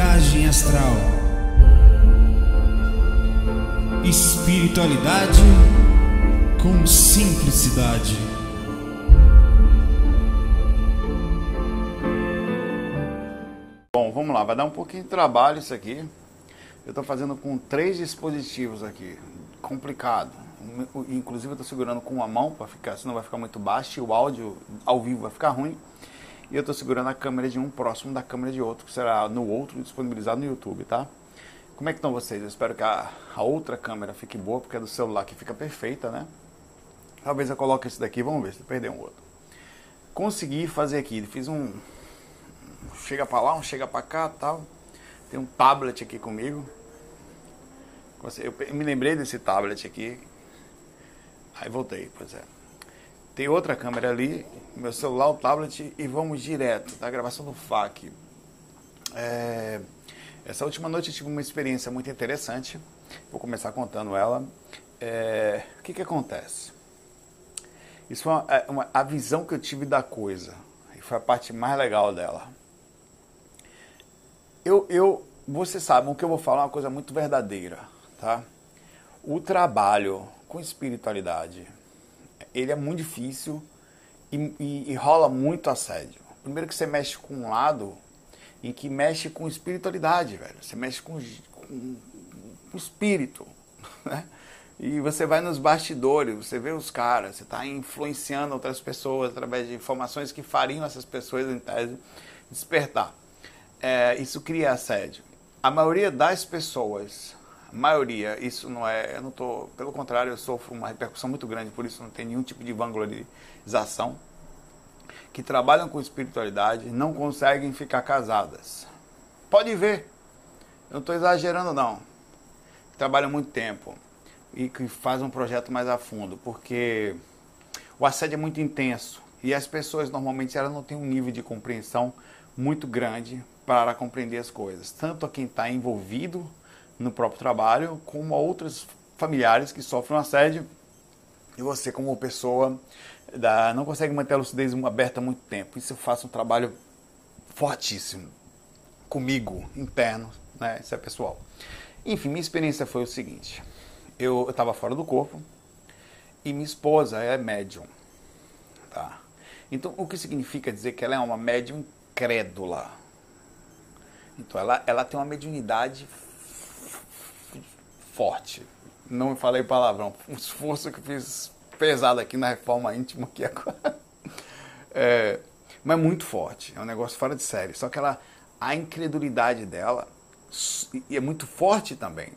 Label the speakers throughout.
Speaker 1: Viagem astral. Espiritualidade com simplicidade.
Speaker 2: Bom, vamos lá, vai dar um pouquinho de trabalho isso aqui. Eu estou fazendo com três dispositivos aqui, complicado. Inclusive eu estou segurando com uma mão para ficar, senão vai ficar muito baixo e o áudio ao vivo vai ficar ruim. E eu estou segurando a câmera de um próximo da câmera de outro, que será no outro disponibilizado no YouTube, tá? Como é que estão vocês? Eu espero que a, a outra câmera fique boa, porque é do celular que fica perfeita, né? Talvez eu coloque esse daqui, vamos ver se perder um outro. Consegui fazer aqui, fiz um chega para lá, um chega para cá, tal. Tem um tablet aqui comigo. Eu me lembrei desse tablet aqui. Aí voltei, pois é. Tem outra câmera ali, meu celular, o tablet e vamos direto da gravação do FAC. É, essa última noite eu tive uma experiência muito interessante. Vou começar contando ela. É, o que, que acontece? Isso foi uma, é, uma, a visão que eu tive da coisa. E foi a parte mais legal dela. Eu, eu, você sabe, o que eu vou falar é uma coisa muito verdadeira, tá? O trabalho com espiritualidade, ele é muito difícil e, e, e rola muito assédio. Primeiro que você mexe com um lado em que mexe com espiritualidade, velho. Você mexe com, com, com espírito, né? E você vai nos bastidores, você vê os caras, você está influenciando outras pessoas através de informações que fariam essas pessoas, em tese, despertar. É, isso cria assédio. A maioria das pessoas, maioria, isso não é, eu não tô, pelo contrário, eu sofro uma repercussão muito grande, por isso não tem nenhum tipo de vanglorização, que trabalham com espiritualidade não conseguem ficar casadas. Pode ver, eu não estou exagerando não. Trabalham muito tempo e que faz um projeto mais a fundo, porque o assédio é muito intenso e as pessoas normalmente elas não têm um nível de compreensão muito grande para compreender as coisas, tanto a quem está envolvido no próprio trabalho, como a outros familiares que sofrem um assédio e você como pessoa da, não consegue manter a lucidez aberta há muito tempo. Isso eu faço um trabalho fortíssimo comigo, interno, né? Isso é pessoal. Enfim, minha experiência foi o seguinte eu estava fora do corpo e minha esposa é médium. Tá? Então, o que significa dizer que ela é uma médium crédula? Então, ela, ela tem uma mediunidade forte. Não falei palavrão. Um esforço que fiz pesado aqui na reforma íntima aqui agora. É, mas muito forte. É um negócio fora de série. Só que ela, a incredulidade dela é muito forte também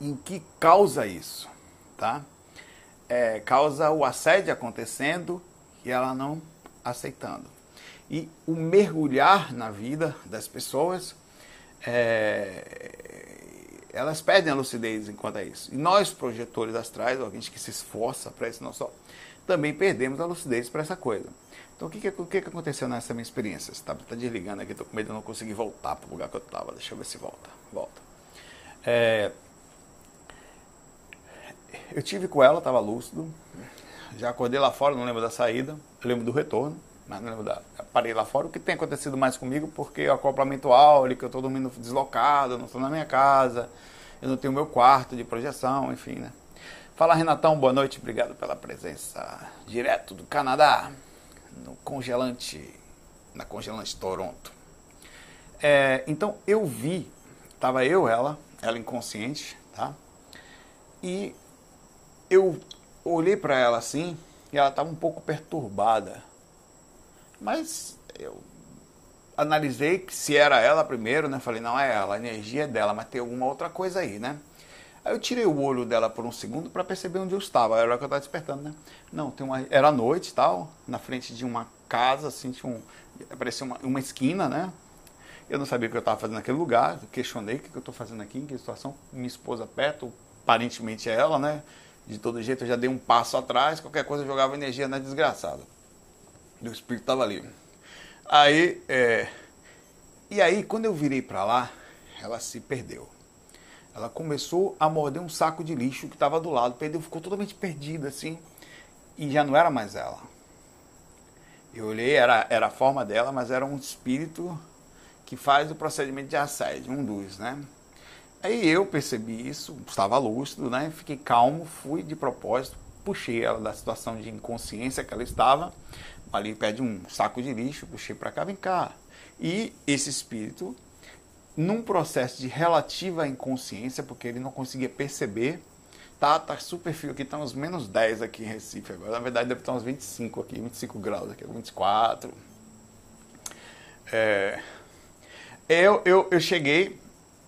Speaker 2: em que causa isso, tá? É, causa o assédio acontecendo e ela não aceitando. E o mergulhar na vida das pessoas, é, elas perdem a lucidez enquanto é isso. E nós, projetores astrais, alguém que se esforça para isso, não só, também perdemos a lucidez para essa coisa. Então, o que, que, o que, que aconteceu nessa minha experiência? Você está tá desligando aqui, estou com medo de não conseguir voltar para o lugar que eu estava. Deixa eu ver se volta. Volta. É, eu tive com ela, estava lúcido. Já acordei lá fora, não lembro da saída. Lembro do retorno, mas não da. Parei lá fora. O que tem acontecido mais comigo? Porque o acoplamento áurico, eu estou dormindo deslocado, não estou na minha casa, eu não tenho meu quarto de projeção, enfim, né? Fala Renatão, boa noite, obrigado pela presença. Direto do Canadá, no congelante, na congelante Toronto. É, então eu vi, estava eu, ela, ela inconsciente, tá? E eu olhei para ela assim e ela estava um pouco perturbada. Mas eu analisei que se era ela primeiro, né? Falei, não é ela, a energia é dela, mas tem alguma outra coisa aí, né? Aí eu tirei o olho dela por um segundo para perceber onde eu estava. Era o que eu estava despertando, né? Não, tem uma, era noite tal, na frente de uma casa, assim, tinha um, uma, uma esquina, né? Eu não sabia o que eu estava fazendo naquele lugar, questionei o que eu estou fazendo aqui, em que situação. Minha esposa perto, aparentemente é ela, né? de todo jeito, eu já dei um passo atrás, qualquer coisa eu jogava energia na desgraçada. E o espírito estava ali. Aí, é... e aí, quando eu virei para lá, ela se perdeu. Ela começou a morder um saco de lixo que estava do lado, perdeu, ficou totalmente perdida assim, e já não era mais ela. Eu olhei, era, era a forma dela, mas era um espírito que faz o procedimento de assédio, um dos, né? Aí eu percebi isso, estava lúcido, né? Fiquei calmo, fui de propósito, puxei ela da situação de inconsciência que ela estava, ali pede um saco de lixo, puxei para cá, vem cá. E esse espírito, num processo de relativa inconsciência, porque ele não conseguia perceber, tá, tá super frio aqui, tá uns menos 10 aqui em Recife agora, na verdade deve estar uns 25 aqui, 25 graus aqui, 24. É, eu, eu, eu cheguei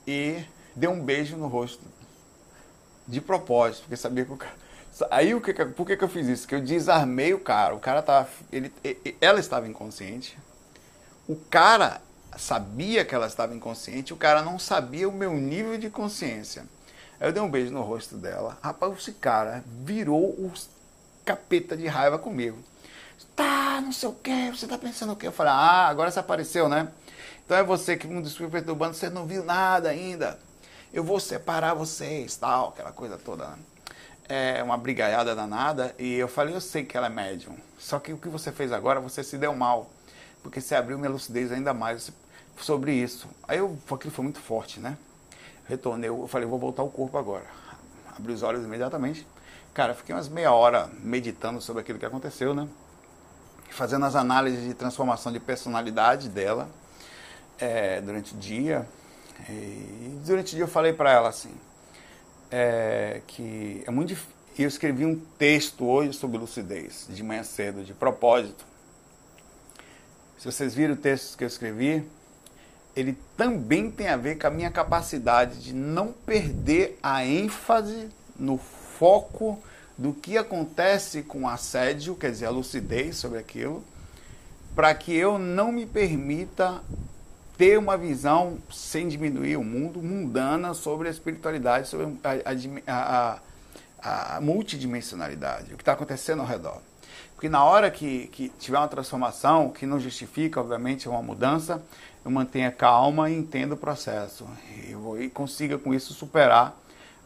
Speaker 2: e deu um beijo no rosto. De propósito, porque sabia que o cara. Aí o que, por que, que eu fiz isso? Que eu desarmei o cara. O cara tava. Ele, ela estava inconsciente. O cara sabia que ela estava inconsciente. O cara não sabia o meu nível de consciência. Aí eu dei um beijo no rosto dela. Rapaz, esse cara virou o capeta de raiva comigo. Tá, não sei o que, você tá pensando o quê? Eu falei, ah, agora você apareceu, né? Então é você que um dos perturbando, você não viu nada ainda eu vou separar vocês, tal, aquela coisa toda. Né? É uma brigaiada danada. E eu falei, eu sei que ela é médium. Só que o que você fez agora, você se deu mal. Porque você abriu minha lucidez ainda mais sobre isso. Aí eu, aquilo foi muito forte, né? Retornei, eu falei, vou voltar ao corpo agora. Abri os olhos imediatamente. Cara, fiquei umas meia hora meditando sobre aquilo que aconteceu, né? Fazendo as análises de transformação de personalidade dela é, durante o dia e durante o dia eu falei para ela assim, é, que é muito difícil. Eu escrevi um texto hoje sobre lucidez, de manhã cedo, de propósito. Se vocês viram o texto que eu escrevi, ele também tem a ver com a minha capacidade de não perder a ênfase no foco do que acontece com o assédio, quer dizer, a lucidez sobre aquilo, para que eu não me permita ter uma visão, sem diminuir o mundo, mundana sobre a espiritualidade, sobre a, a, a multidimensionalidade, o que está acontecendo ao redor. Porque na hora que, que tiver uma transformação, que não justifica, obviamente, uma mudança, eu mantenha calma e entenda o processo. E, e consiga com isso superar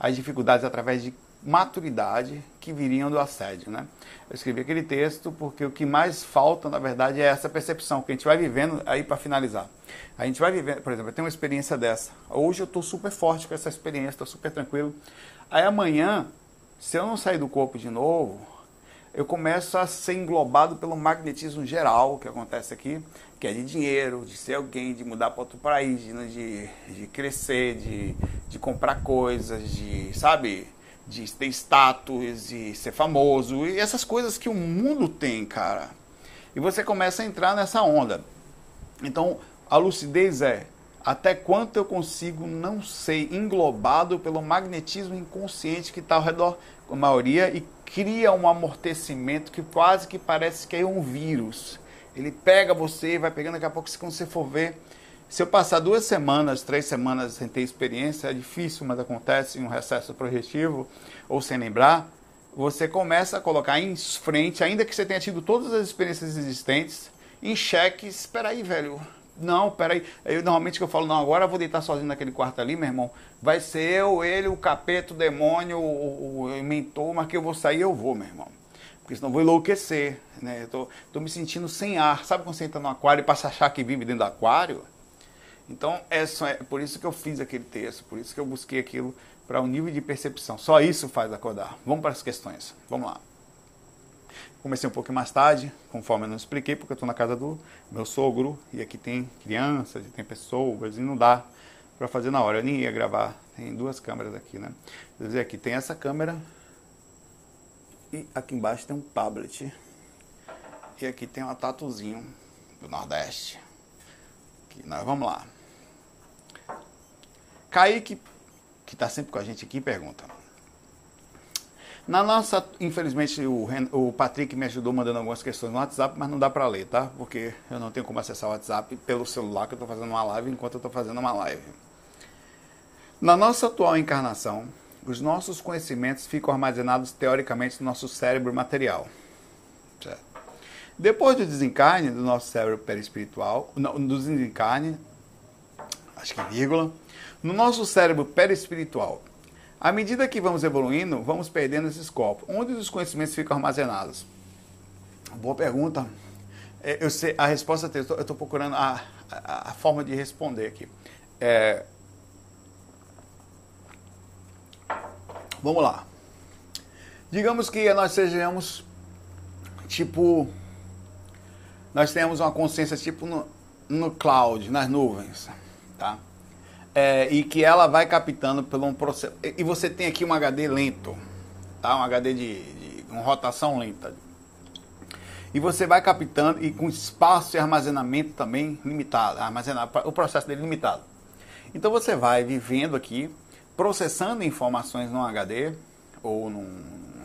Speaker 2: as dificuldades através de maturidade que viriam do assédio. Né? Eu escrevi aquele texto porque o que mais falta, na verdade, é essa percepção que a gente vai vivendo, aí para finalizar. A gente vai vivendo, por exemplo, eu tenho uma experiência dessa. Hoje eu estou super forte com essa experiência, estou super tranquilo. Aí amanhã, se eu não sair do corpo de novo, eu começo a ser englobado pelo magnetismo geral que acontece aqui, que é de dinheiro, de ser alguém, de mudar para outro país, de, de crescer, de, de comprar coisas, de, sabe, de ter status e ser famoso e essas coisas que o mundo tem, cara. E você começa a entrar nessa onda. Então, a lucidez é até quanto eu consigo não ser englobado pelo magnetismo inconsciente que está ao redor, a maioria, e cria um amortecimento que quase que parece que é um vírus. Ele pega você, vai pegando, daqui a pouco, quando você for ver, se eu passar duas semanas, três semanas sem ter experiência, é difícil, mas acontece em um recesso projetivo ou sem lembrar, você começa a colocar em frente, ainda que você tenha tido todas as experiências existentes, em xeque, espera aí, velho. Não, peraí. Eu normalmente que eu falo, não, agora eu vou deitar sozinho naquele quarto ali, meu irmão. Vai ser eu, ele, o capeta, o demônio, o, o, o mentor, mas que eu vou sair, eu vou, meu irmão. Porque senão vou enlouquecer, né? Eu tô, tô me sentindo sem ar. Sabe quando você entra no aquário e passa a achar que vive dentro do aquário? Então, é, só, é por isso que eu fiz aquele texto, por isso que eu busquei aquilo para o um nível de percepção. Só isso faz acordar. Vamos para as questões. Vamos lá. Comecei um pouco mais tarde, conforme eu não expliquei, porque eu estou na casa do meu sogro e aqui tem crianças tem pessoas e não dá para fazer na hora. Eu nem ia gravar. Tem duas câmeras aqui, né? Quer dizer, aqui tem essa câmera e aqui embaixo tem um tablet. E aqui tem um tatuzinho do Nordeste. Aqui, nós vamos lá. Kaique, que está sempre com a gente aqui, pergunta. Na nossa, infelizmente, o, o Patrick me ajudou mandando algumas questões no WhatsApp, mas não dá para ler, tá? Porque eu não tenho como acessar o WhatsApp pelo celular que eu estou fazendo uma live enquanto eu estou fazendo uma live. Na nossa atual encarnação, os nossos conhecimentos ficam armazenados teoricamente no nosso cérebro material. Certo? Depois do desencarne do nosso cérebro perispiritual, do desencarne, acho que vírgula, no nosso cérebro perispiritual, à medida que vamos evoluindo, vamos perdendo esses corpos. Onde os conhecimentos ficam armazenados? Boa pergunta. É, eu sei, a resposta eu estou procurando a, a, a forma de responder aqui. É, vamos lá. Digamos que nós sejamos tipo. Nós temos uma consciência tipo no, no cloud, nas nuvens, tá? É, e que ela vai captando pelo um processo. E você tem aqui um HD lento, tá? Um HD de, de uma rotação lenta. E você vai captando e com espaço e armazenamento também limitado, armazenar o processo dele limitado. Então você vai vivendo aqui, processando informações num HD ou num,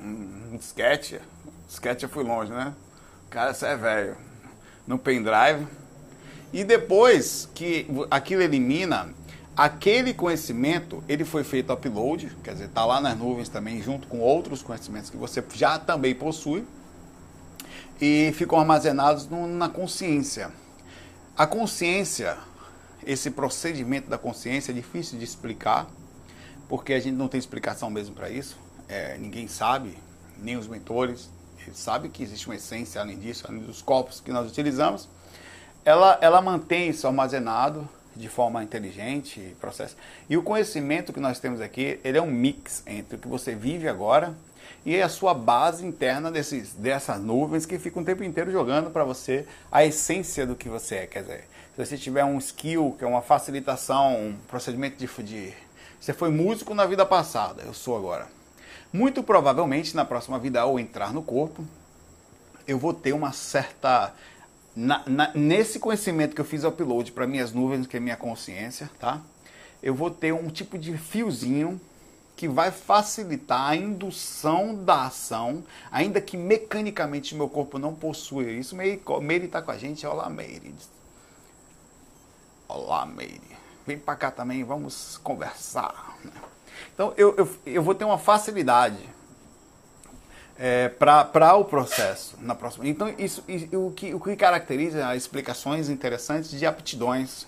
Speaker 2: num disquete. Disquete eu fui longe, né? Cara, você é velho. No pendrive, e depois que aquilo elimina, aquele conhecimento, ele foi feito upload, quer dizer, está lá nas nuvens também, junto com outros conhecimentos que você já também possui, e ficam armazenados no, na consciência. A consciência, esse procedimento da consciência é difícil de explicar, porque a gente não tem explicação mesmo para isso, é, ninguém sabe, nem os mentores, eles sabem que existe uma essência além disso, além dos corpos que nós utilizamos, ela, ela mantém isso armazenado de forma inteligente e processo. E o conhecimento que nós temos aqui, ele é um mix entre o que você vive agora e a sua base interna desses, dessas nuvens que ficam o tempo inteiro jogando para você a essência do que você é. Quer dizer, se você tiver um skill, que é uma facilitação, um procedimento de, de você foi músico na vida passada, eu sou agora. Muito provavelmente na próxima vida, ao entrar no corpo, eu vou ter uma certa na, na, nesse conhecimento que eu fiz upload para minhas nuvens, que é minha consciência, tá? Eu vou ter um tipo de fiozinho que vai facilitar a indução da ação, ainda que mecanicamente meu corpo não possua isso. Meire está com a gente. Olá, Meire. Olá, Meire. Vem para cá também, vamos conversar. Então, eu, eu, eu vou ter uma facilidade é, para o processo na próxima. Então, isso, o, que, o que caracteriza as explicações interessantes de aptidões,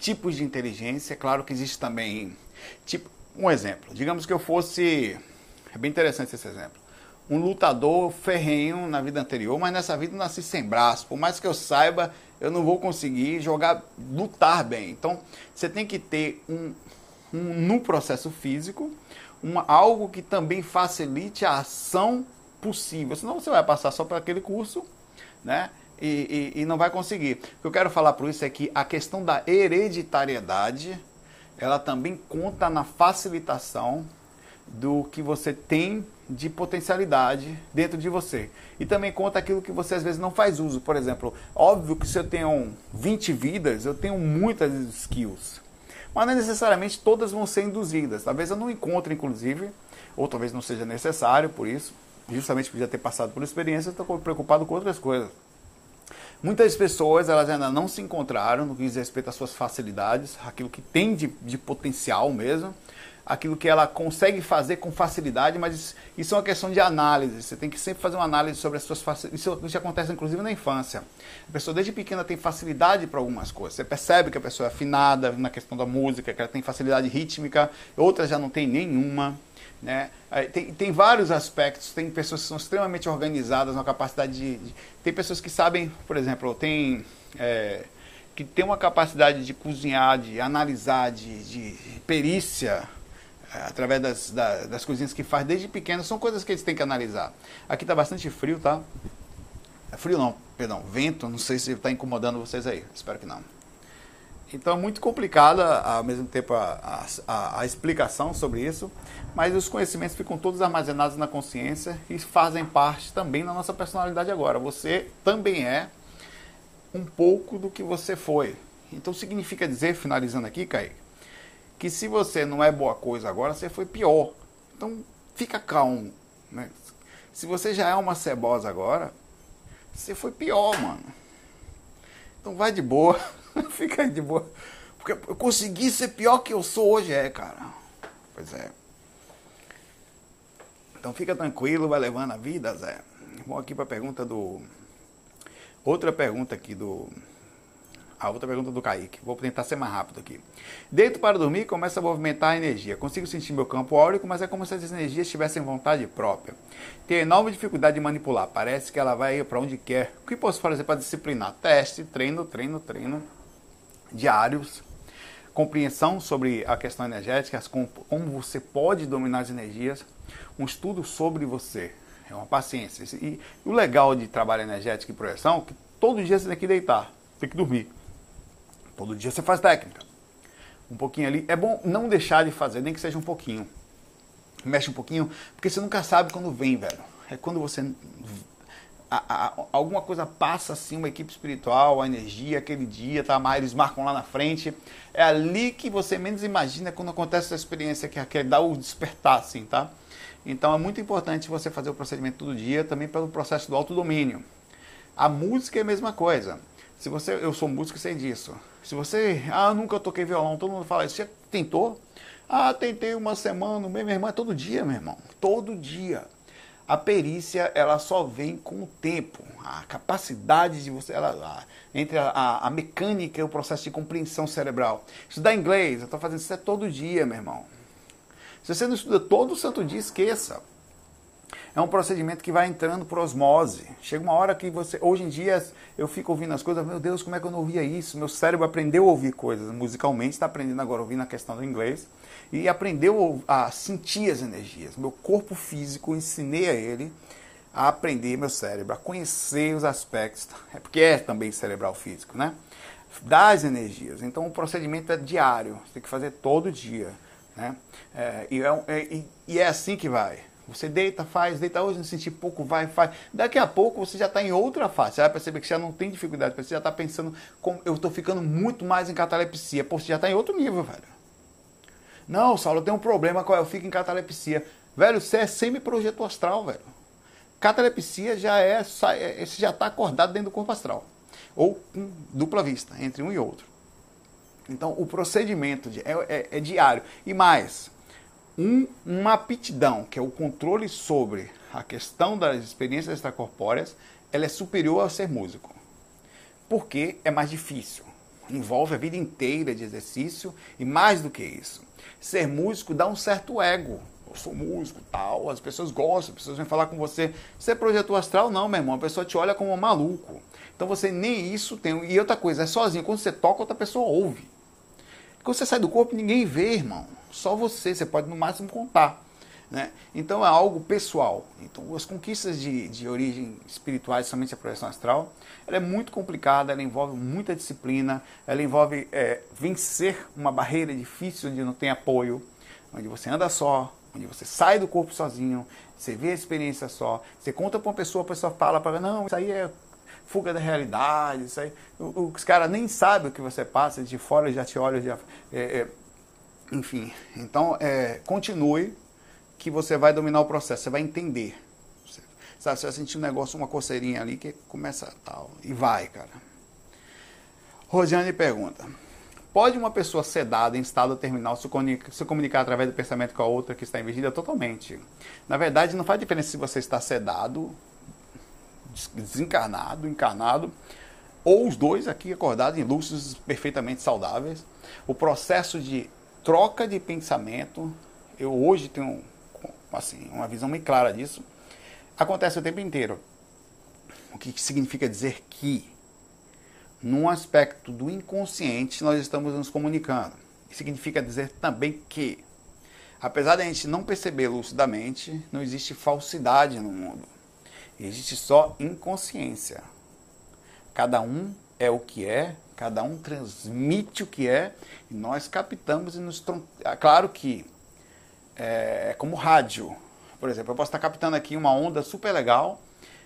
Speaker 2: tipos de inteligência. Claro que existe também. Tipo, um exemplo. Digamos que eu fosse. É bem interessante esse exemplo. Um lutador ferrenho na vida anterior, mas nessa vida eu nasci sem braço. Por mais que eu saiba, eu não vou conseguir jogar, lutar bem. Então, você tem que ter um, um no processo físico, uma, algo que também facilite a ação possível. Senão você vai passar só para aquele curso, né? E, e, e, não vai conseguir. O que eu quero falar por isso é que a questão da hereditariedade, ela também conta na facilitação do que você tem de potencialidade dentro de você. E também conta aquilo que você às vezes não faz uso. Por exemplo, óbvio que se eu tenho 20 vidas, eu tenho muitas skills. Mas não necessariamente todas vão ser induzidas. Talvez eu não encontre, inclusive, ou talvez não seja necessário por isso justamente por já ter passado por experiência, estou preocupado com outras coisas. Muitas pessoas elas ainda não se encontraram no que diz respeito às suas facilidades, aquilo que tem de, de potencial mesmo, aquilo que ela consegue fazer com facilidade, mas isso é uma questão de análise. Você tem que sempre fazer uma análise sobre as suas facilidades. Isso, isso acontece inclusive na infância. A pessoa desde pequena tem facilidade para algumas coisas. Você percebe que a pessoa é afinada na questão da música, que ela tem facilidade rítmica, outras já não tem nenhuma. Né? Tem, tem vários aspectos, tem pessoas que são extremamente organizadas na capacidade de, de Tem pessoas que sabem, por exemplo, tem. É, que tem uma capacidade de cozinhar, de analisar, de, de perícia, é, através das, das, das, que faz desde pequeno, são coisas que eles têm que analisar. Aqui está bastante frio, tá? É frio não, perdão, vento, não sei se está incomodando vocês aí, espero que não. Então é muito complicada ao mesmo tempo a, a, a, explicação sobre isso, mas os conhecimentos ficam todos armazenados na consciência e fazem parte também da nossa personalidade agora. Você também é um pouco do que você foi. Então significa dizer, finalizando aqui, Kaique, que se você não é boa coisa agora, você foi pior. Então fica calmo. Né? Se você já é uma cebosa agora, você foi pior, mano. Então vai de boa. Fica aí de boa. Porque eu consegui ser pior que eu sou hoje, é, cara. Pois é. Então fica tranquilo, vai levando a vida, Zé. Vamos aqui para a pergunta do. Outra pergunta aqui do. A outra pergunta do Kaique. Vou tentar ser mais rápido aqui. Deito para dormir começa a movimentar a energia. Consigo sentir meu campo áurico, mas é como se as energias tivessem vontade própria. Tenho enorme dificuldade de manipular. Parece que ela vai para onde quer. O que posso fazer para disciplinar? Teste, treino, treino, treino diários, compreensão sobre a questão energética, como você pode dominar as energias, um estudo sobre você, é uma paciência. E, o legal de trabalho energético e projeção é que todo dia você tem que deitar, tem que dormir. Todo dia você faz técnica. Um pouquinho ali. É bom não deixar de fazer, nem que seja um pouquinho. Mexe um pouquinho, porque você nunca sabe quando vem, velho. É quando você a, a, alguma coisa passa assim, uma equipe espiritual, a energia, aquele dia, tá? Mas eles marcam lá na frente. É ali que você menos imagina quando acontece essa experiência que, que dá o despertar, assim, tá? Então é muito importante você fazer o procedimento todo dia, também pelo processo do autodomínio. A música é a mesma coisa. Se você, eu sou músico e sei disso. Se você, ah, nunca toquei violão, todo mundo fala. Você tentou? Ah, tentei uma semana, meu irmão, é todo dia, meu irmão. Todo dia. A perícia ela só vem com o tempo, a capacidade de você, ela, entre a, a, a mecânica e o processo de compreensão cerebral. Estudar inglês, eu estou fazendo isso todo dia, meu irmão. Se você não estuda todo santo dia, esqueça. É um procedimento que vai entrando por osmose. Chega uma hora que você. Hoje em dia eu fico ouvindo as coisas, meu Deus, como é que eu não ouvia isso? Meu cérebro aprendeu a ouvir coisas musicalmente, está aprendendo agora a ouvir na questão do inglês e aprendeu a sentir as energias. Meu corpo físico, ensinei a ele a aprender meu cérebro, a conhecer os aspectos, é porque é também cerebral físico, né? Das energias. Então o procedimento é diário, você tem que fazer todo dia, né? É, e, é, e é assim que vai. Você deita, faz, deita hoje, não sentir pouco, vai, faz. Daqui a pouco você já está em outra fase. Você vai perceber que já não tem dificuldade, você já está pensando, como eu estou ficando muito mais em catalepsia. Pô, você já está em outro nível, velho. Não, Saulo, eu tenho um problema, qual eu fico em catalepsia. Velho, você é semi-projeto astral, velho. Catalepsia já é, é, você já está acordado dentro do corpo astral. Ou com dupla vista, entre um e outro. Então, o procedimento é, é, é diário. E mais, um, uma aptidão, que é o controle sobre a questão das experiências extracorpóreas, ela é superior ao ser músico. Porque é mais difícil. Envolve a vida inteira de exercício e mais do que isso ser músico dá um certo ego. Eu sou músico, tal, as pessoas gostam, as pessoas vêm falar com você. Ser projetor astral, não, meu irmão, a pessoa te olha como um maluco. Então você nem isso tem. E outra coisa, é sozinho. Quando você toca, outra pessoa ouve. Quando você sai do corpo, ninguém vê, irmão. Só você, você pode no máximo contar. Né? Então é algo pessoal. Então as conquistas de, de origem espirituais, somente a projeção astral, ela é muito complicada, ela envolve muita disciplina, ela envolve é, vencer uma barreira difícil onde não tem apoio, onde você anda só, onde você sai do corpo sozinho, você vê a experiência só, você conta para uma pessoa, a pessoa fala para não, isso aí é fuga da realidade, isso aí, os caras nem sabem o que você passa, de fora já te olham, já, é, é, enfim. Então, é, continue que você vai dominar o processo, você vai entender. Você, sabe, você vai sentir um negócio, uma coceirinha ali que começa tal. E vai, cara. Rosiane pergunta: Pode uma pessoa sedada em estado terminal se comunicar, se comunicar através do pensamento com a outra que está em Totalmente. Na verdade, não faz diferença se você está sedado, desencarnado, encarnado, ou os dois aqui acordados em lúcidos perfeitamente saudáveis. O processo de troca de pensamento, eu hoje tenho assim, uma visão muito clara disso, acontece o tempo inteiro. O que significa dizer que, num aspecto do inconsciente, nós estamos nos comunicando. Significa dizer também que, apesar de a gente não perceber lucidamente, não existe falsidade no mundo. Existe só inconsciência. Cada um é o que é, cada um transmite o que é, e nós captamos e nos. Claro que é, como rádio. Por exemplo, eu posso estar captando aqui uma onda super legal,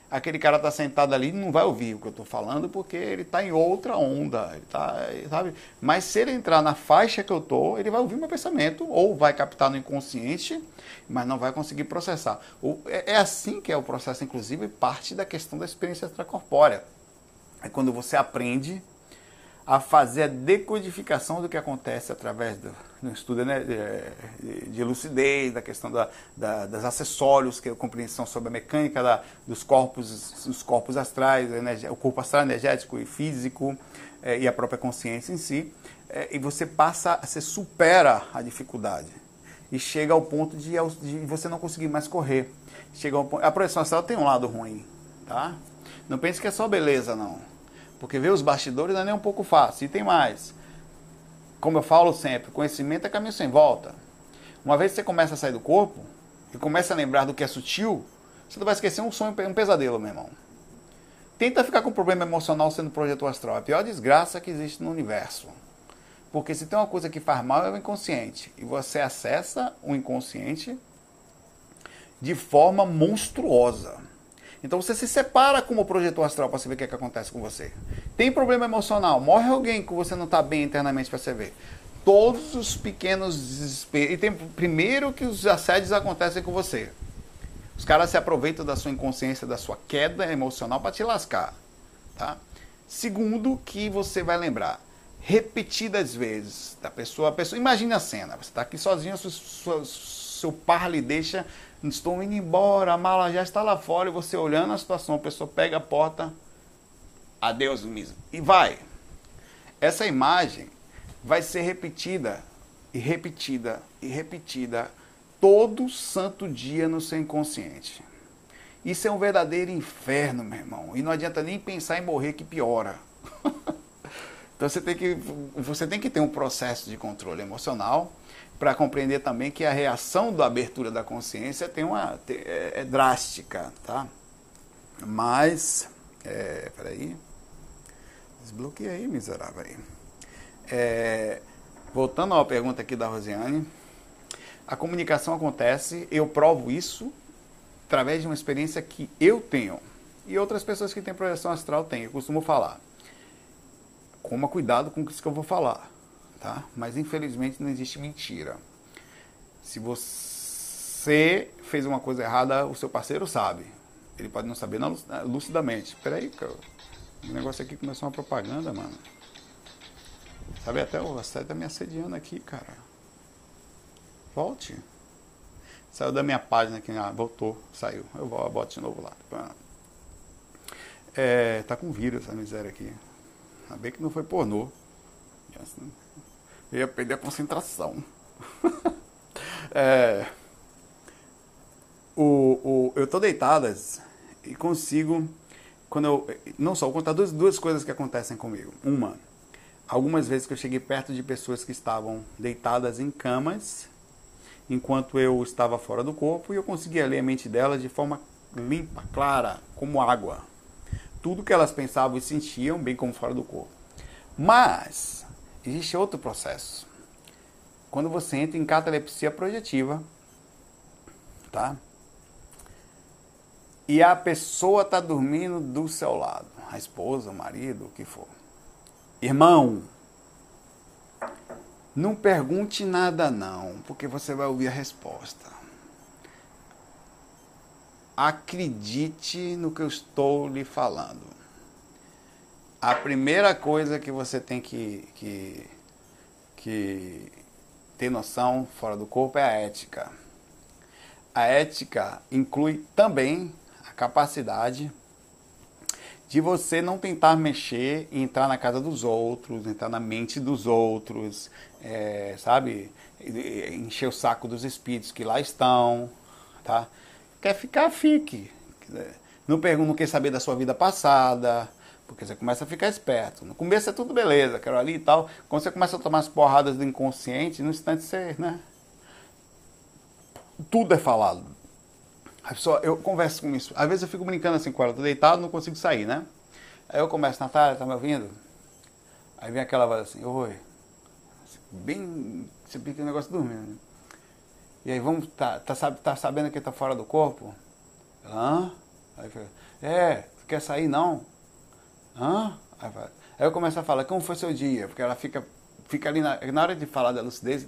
Speaker 2: aquele cara está sentado ali não vai ouvir o que eu estou falando porque ele está em outra onda, ele tá, sabe? Mas se ele entrar na faixa que eu estou, ele vai ouvir meu pensamento ou vai captar no inconsciente, mas não vai conseguir processar. É, é assim que é o processo, inclusive, parte da questão da experiência extracorpórea. É quando você aprende a fazer a decodificação do que acontece através do, do estudo né, de, de, lucidez, da questão da, da, das acessórios, que é a compreensão sobre a mecânica da, dos corpos, dos corpos astrais, o corpo astral energético e físico é, e a própria consciência em si, é, e você passa, você supera a dificuldade e chega ao ponto de, de você não conseguir mais correr. Chega ao ponto, a projeção astral tem um lado ruim, tá? Não pense que é só beleza, não porque ver os bastidores não é nem um pouco fácil. E tem mais. Como eu falo sempre, conhecimento é caminho sem volta. Uma vez que você começa a sair do corpo e começa a lembrar do que é sutil, você não vai esquecer um sonho, um pesadelo, meu irmão. Tenta ficar com problema emocional sendo projeto astral. É a pior desgraça que existe no universo. Porque se tem uma coisa que faz mal é o inconsciente. E você acessa o inconsciente de forma monstruosa. Então você se separa como projetor astral para saber o que, é que acontece com você. Tem problema emocional, morre alguém que você não está bem internamente para você ver. Todos os pequenos desesperos. E tem primeiro que os assédios acontecem com você. Os caras se aproveitam da sua inconsciência, da sua queda emocional para te lascar. Tá? Segundo, que você vai lembrar repetidas vezes da pessoa. A pessoa imagine a cena. Você está aqui sozinho, seu, seu par lhe deixa estou indo embora, a mala já está lá fora, e você olhando a situação, a pessoa pega a porta, adeus mesmo, e vai. Essa imagem vai ser repetida e repetida e repetida todo santo dia no seu inconsciente. Isso é um verdadeiro inferno, meu irmão. E não adianta nem pensar em morrer que piora. então você tem que, você tem que ter um processo de controle emocional para compreender também que a reação da abertura da consciência tem uma é, é drástica, tá? Mas, é, peraí, desbloqueei aí, miserável aí. É, voltando à pergunta aqui da Rosiane, a comunicação acontece, eu provo isso através de uma experiência que eu tenho e outras pessoas que têm projeção astral têm. Eu costumo falar. Coma cuidado com o que eu vou falar tá? Mas infelizmente não existe mentira. Se você fez uma coisa errada, o seu parceiro sabe. Ele pode não saber lucidamente. Peraí, cara. O negócio aqui começou uma propaganda, mano. Sabe, até o Assédio tá me assediando aqui, cara. Volte. Saiu da minha página aqui, ah, voltou, saiu. Eu boto de novo lá. É, tá com vírus a miséria aqui. Bem que não foi pornô. Eu ia perder a concentração. é, o, o, eu tô deitado e consigo, quando eu, não só, vou contar duas, duas coisas que acontecem comigo. Uma, algumas vezes que eu cheguei perto de pessoas que estavam deitadas em camas, enquanto eu estava fora do corpo, e eu conseguia ler a mente delas de forma limpa, clara, como água. Tudo que elas pensavam e sentiam, bem como fora do corpo. Mas, existe outro processo. Quando você entra em catalepsia projetiva, tá? E a pessoa está dormindo do seu lado, a esposa, o marido, o que for. Irmão, não pergunte nada não, porque você vai ouvir a resposta. Acredite no que eu estou lhe falando a primeira coisa que você tem que, que, que ter noção fora do corpo é a ética. A ética inclui também a capacidade de você não tentar mexer e entrar na casa dos outros, entrar na mente dos outros, é, sabe? Encher o saco dos espíritos que lá estão, tá? Quer ficar, fique. Não, pergunta, não quer saber da sua vida passada, porque você começa a ficar esperto. No começo é tudo beleza, quero ali e tal. Quando você começa a tomar as porradas do inconsciente, no instante você, né? Tudo é falado. A pessoa, eu converso com isso. Às vezes eu fico brincando assim com ela, tô deitado, não consigo sair, né? Aí eu começo, Natália, tá me ouvindo? Aí vem aquela voz assim, oi. Bem, você fica o negócio dormindo. E aí, vamos, tá, tá, tá sabendo que tá fora do corpo? Hã? Aí fica, é, quer sair não? Hã? Aí eu começo a falar, como foi seu dia? Porque ela fica, fica ali, na, na hora de falar da lucidez,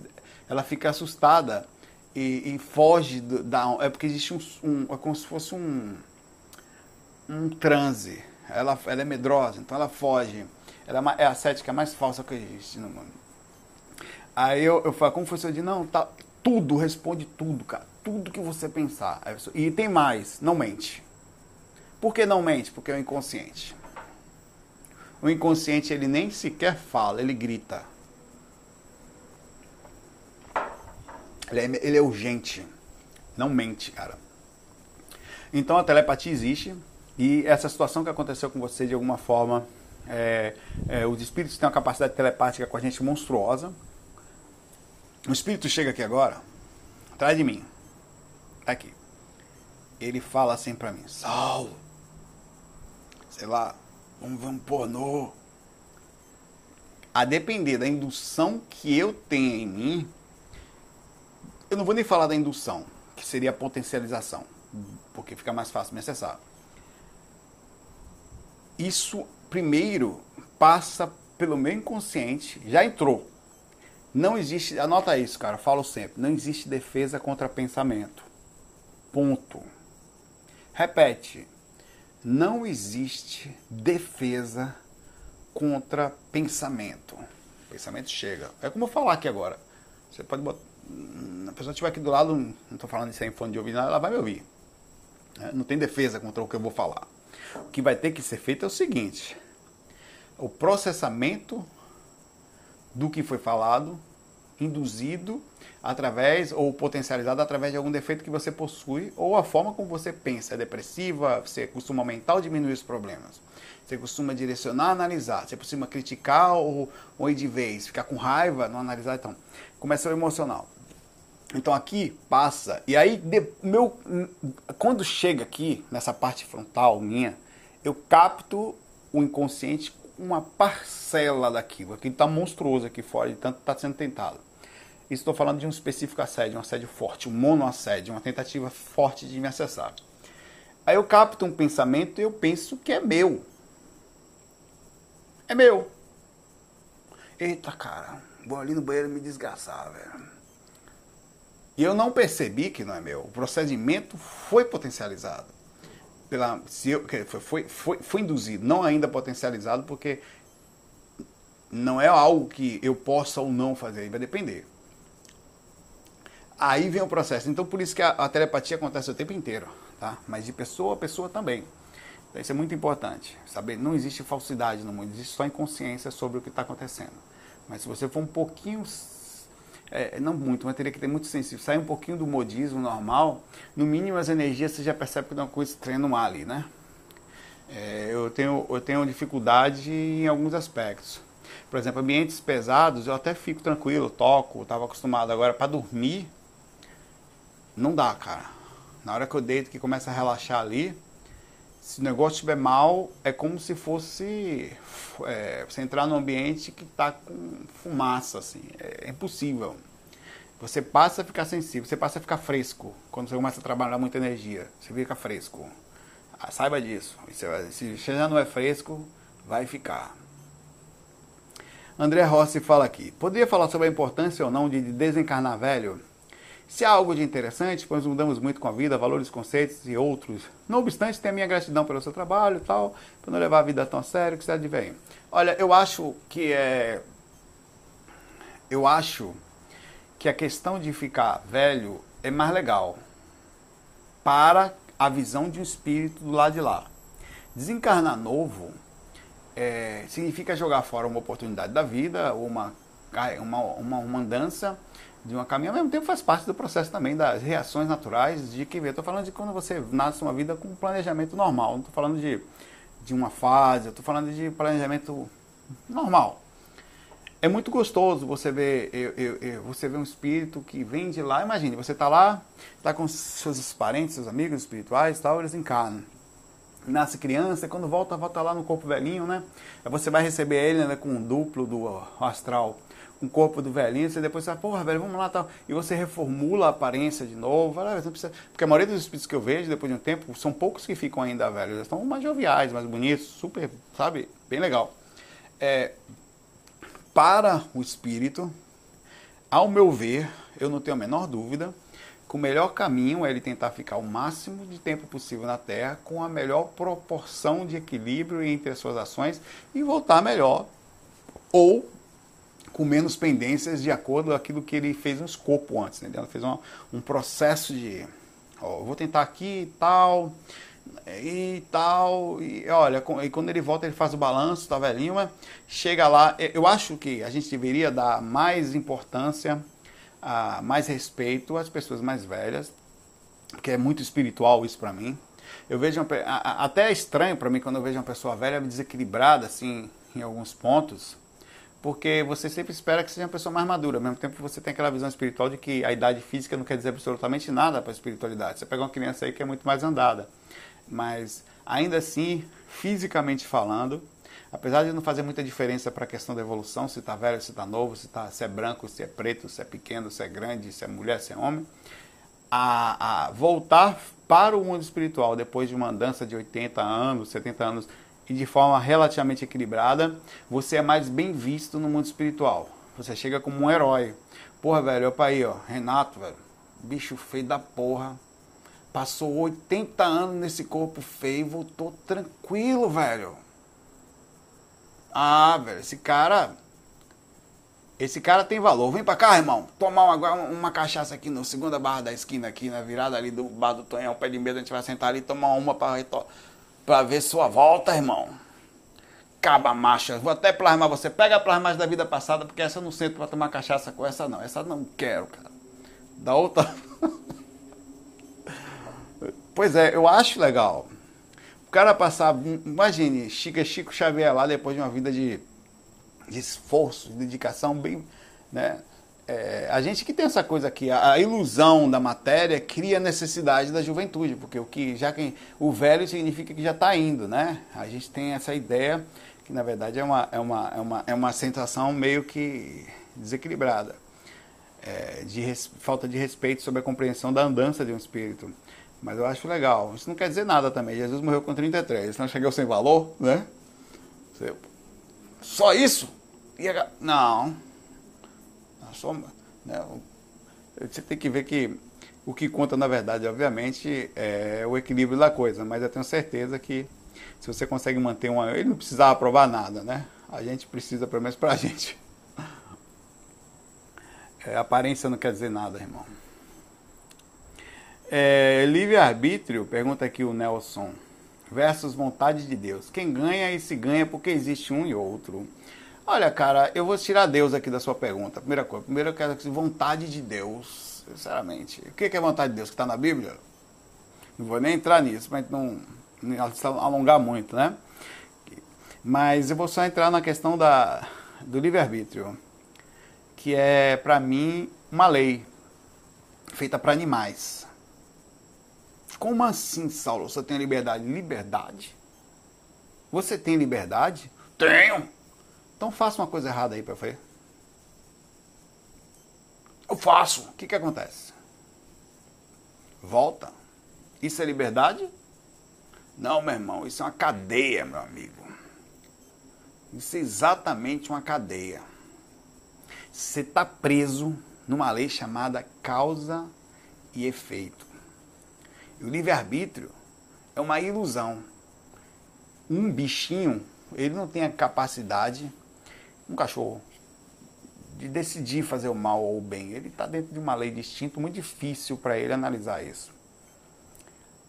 Speaker 2: ela fica assustada e, e foge do, da. É porque existe um, um, É como se fosse um. Um transe. Ela, ela é medrosa, então ela foge. Ela é, é a cética mais falsa que existe no mundo. Aí eu, eu falo, como foi seu dia? Não, tá. Tudo, responde tudo, cara. Tudo que você pensar. E tem mais, não mente. Por que não mente? Porque é o inconsciente. O inconsciente ele nem sequer fala, ele grita. Ele é, ele é urgente, não mente, cara. Então a telepatia existe e essa situação que aconteceu com você de alguma forma, é, é, os espíritos têm uma capacidade telepática com a gente monstruosa. O espírito chega aqui agora, atrás de mim. Tá aqui. Ele fala assim pra mim, Saulo, sei lá, vamos ver um pornô. A depender da indução que eu tenho em mim, eu não vou nem falar da indução, que seria a potencialização, porque fica mais fácil me acessar. Isso primeiro passa pelo meu inconsciente, já entrou. Não existe, anota isso, cara, falo sempre, não existe defesa contra pensamento. Ponto. Repete. Não existe defesa contra pensamento. pensamento chega. É como eu falar aqui agora. Você pode botar. A pessoa estiver aqui do lado, não estou falando aí em fone de ouvido, ela vai me ouvir. É, não tem defesa contra o que eu vou falar. O que vai ter que ser feito é o seguinte: o processamento do que foi falado, induzido através ou potencializado através de algum defeito que você possui ou a forma como você pensa. É depressiva, você costuma aumentar ou diminuir os problemas. Você costuma direcionar, analisar. Você costuma criticar ou, ou ir de vez, ficar com raiva, não analisar. Então, começa o emocional. Então aqui passa, e aí de, meu, quando chega aqui, nessa parte frontal minha, eu capto o inconsciente uma parcela daquilo. Aquilo está monstruoso aqui fora, de tanto está sendo tentado. Estou falando de um específico assédio, um assédio forte, um monoassédio, uma tentativa forte de me acessar. Aí eu capto um pensamento e eu penso que é meu. É meu. Eita, cara, vou ali no banheiro me desgastar, velho. E eu não percebi que não é meu. O procedimento foi potencializado. Pela, se eu, foi, foi, foi induzido, não ainda potencializado, porque não é algo que eu possa ou não fazer, vai depender. Aí vem o processo. Então, por isso que a, a, telepatia acontece o tempo inteiro, tá? Mas de pessoa a pessoa também. Então, isso é muito importante. Saber, não existe falsidade no mundo, existe só inconsciência sobre o que está acontecendo. Mas se você for um pouquinho, é, não muito, mas teria que ter muito sensível, sair um pouquinho do modismo normal, no mínimo as energias você já percebe que tem uma coisa estranha no mar ali, né? É, eu, tenho, eu tenho dificuldade em alguns aspectos. Por exemplo, ambientes pesados, eu até fico tranquilo, toco, estava acostumado. Agora, para dormir, não dá, cara. Na hora que eu deito, que começa a relaxar ali, se o negócio estiver mal, é como se fosse é, você entrar num ambiente que está com fumaça, assim. É, é, impossível. Você passa a ficar sensível, você passa a ficar fresco. Quando você começa a trabalhar muita energia, você fica fresco. Ah, saiba disso. se já não é fresco, vai ficar. André Rossi fala aqui. Poderia falar sobre a importância ou não de desencarnar velho? Se há algo de interessante, pois mudamos muito com a vida, valores, conceitos e outros. Não obstante, tenho a minha gratidão pelo seu trabalho e tal, por não levar a vida tão a sério, que você advém. Olha, eu acho que é. Eu acho que a questão de ficar velho é mais legal para a visão de um espírito do lado de lá. Desencarnar novo é, significa jogar fora uma oportunidade da vida, uma, uma, uma, uma andança de uma caminhada, ao mesmo tempo faz parte do processo também das reações naturais de que Estou falando de quando você nasce uma vida com um planejamento normal, não estou falando de, de uma fase, estou falando de planejamento normal. É muito gostoso você ver, eu, eu, eu, você ver um espírito que vem de lá. Imagine, você está lá, está com seus parentes, seus amigos espirituais, tal, eles encarnam nasce criança, quando volta, volta lá no corpo velhinho, né? Aí você vai receber ele né, com um duplo do astral o corpo do velhinho, você depois fala, porra, velho, vamos lá tal. E você reformula a aparência de novo. Ah, precisa... Porque a maioria dos espíritos que eu vejo, depois de um tempo, são poucos que ficam ainda velhos. Eles estão mais joviais, mais bonitos, super, sabe? Bem legal. É, para o espírito, ao meu ver, eu não tenho a menor dúvida que o melhor caminho é ele tentar ficar o máximo de tempo possível na Terra com a melhor proporção de equilíbrio entre as suas ações e voltar melhor ou com menos pendências de acordo com aquilo que ele fez no escopo antes, entendeu? Ele fez um, um processo de, ó, vou tentar aqui e tal, e tal, e olha, e quando ele volta ele faz o balanço, tá velhinho, mas chega lá, eu acho que a gente deveria dar mais importância, a, mais respeito às pessoas mais velhas, porque é muito espiritual isso para mim. Eu vejo uma, até é estranho para mim quando eu vejo uma pessoa velha desequilibrada assim em alguns pontos, porque você sempre espera que seja uma pessoa mais madura. Ao mesmo tempo, você tem aquela visão espiritual de que a idade física não quer dizer absolutamente nada para a espiritualidade. Você pega uma criança aí que é muito mais andada. Mas, ainda assim, fisicamente falando, apesar de não fazer muita diferença para a questão da evolução, se está velho, se está novo, se, tá, se é branco, se é preto, se é pequeno, se é grande, se é mulher, se é homem, a, a voltar para o mundo espiritual depois de uma dança de 80 anos, 70 anos, e de forma relativamente equilibrada, você é mais bem visto no mundo espiritual. Você chega como um herói. Porra, velho, opa aí, ó, Renato, velho, bicho feio da porra. Passou 80 anos nesse corpo feio e voltou tranquilo, velho. Ah, velho, esse cara. Esse cara tem valor. Vem pra cá, irmão. Tomar uma, uma cachaça aqui no segunda barra da esquina, aqui na virada ali do bar do Tonhão, pé de medo, a gente vai sentar ali e tomar uma pra para ver sua volta, irmão. Caba macha. Vou até plasmar você. Pega a plasmagem da vida passada, porque essa eu não sento para tomar cachaça com essa, não. Essa não quero, cara. Da outra. pois é, eu acho legal. O cara passar. Imagine, Chica Chico Xavier lá depois de uma vida de, de esforço, de dedicação bem. Né? É, a gente que tem essa coisa aqui, a, a, ilusão da matéria cria necessidade da juventude, porque o que já quem o velho significa que já está indo, né? A gente tem essa ideia que na verdade é uma é uma é uma, é uma sensação meio que desequilibrada, é, de res, falta de respeito sobre a compreensão da andança de um espírito. Mas eu acho legal. Isso não quer dizer nada também. Jesus morreu com 33, não chegou sem valor, né? Só isso? Não só, né, você tem que ver que o que conta na verdade, obviamente, é o equilíbrio da coisa, mas eu tenho certeza que se você consegue manter uma. Ele não precisava aprovar nada, né? A gente precisa, pelo menos pra gente. É, aparência não quer dizer nada, irmão. É, Livre-arbítrio, pergunta aqui o Nelson, versus vontade de Deus. Quem ganha e se ganha porque existe um e outro. Olha, cara, eu vou tirar Deus aqui da sua pergunta. Primeira coisa, primeiro eu quero vontade de Deus, sinceramente. O que é vontade de Deus? Que está na Bíblia? Não vou nem entrar nisso, mas não, não alongar muito, né? Mas eu vou só entrar na questão da, do livre-arbítrio, que é, para mim, uma lei feita para animais. Como assim, Saulo? Você tem liberdade? Liberdade? Você tem liberdade? Tenho. Então faça uma coisa errada aí para ver. Eu faço. O que, que acontece? Volta. Isso é liberdade? Não, meu irmão, isso é uma cadeia, meu amigo. Isso é exatamente uma cadeia. Você está preso numa lei chamada causa e efeito. E o livre-arbítrio é uma ilusão. Um bichinho, ele não tem a capacidade um cachorro de decidir fazer o mal ou o bem. Ele está dentro de uma lei de instinto muito difícil para ele analisar isso.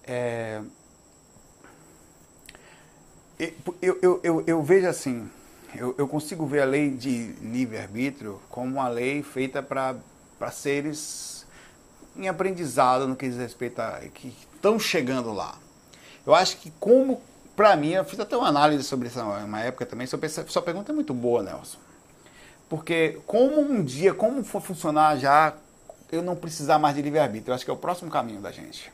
Speaker 2: É... Eu, eu, eu, eu, vejo assim, eu, consigo ver a lei de livre-arbítrio como uma lei feita para seres em aprendizado no que diz respeito a que estão chegando lá. Eu acho que como para mim, eu fiz até uma análise sobre isso uma época também. Sua, sua pergunta é muito boa, Nelson. Porque como um dia, como for funcionar já, eu não precisar mais de livre-arbítrio. Eu acho que é o próximo caminho da gente.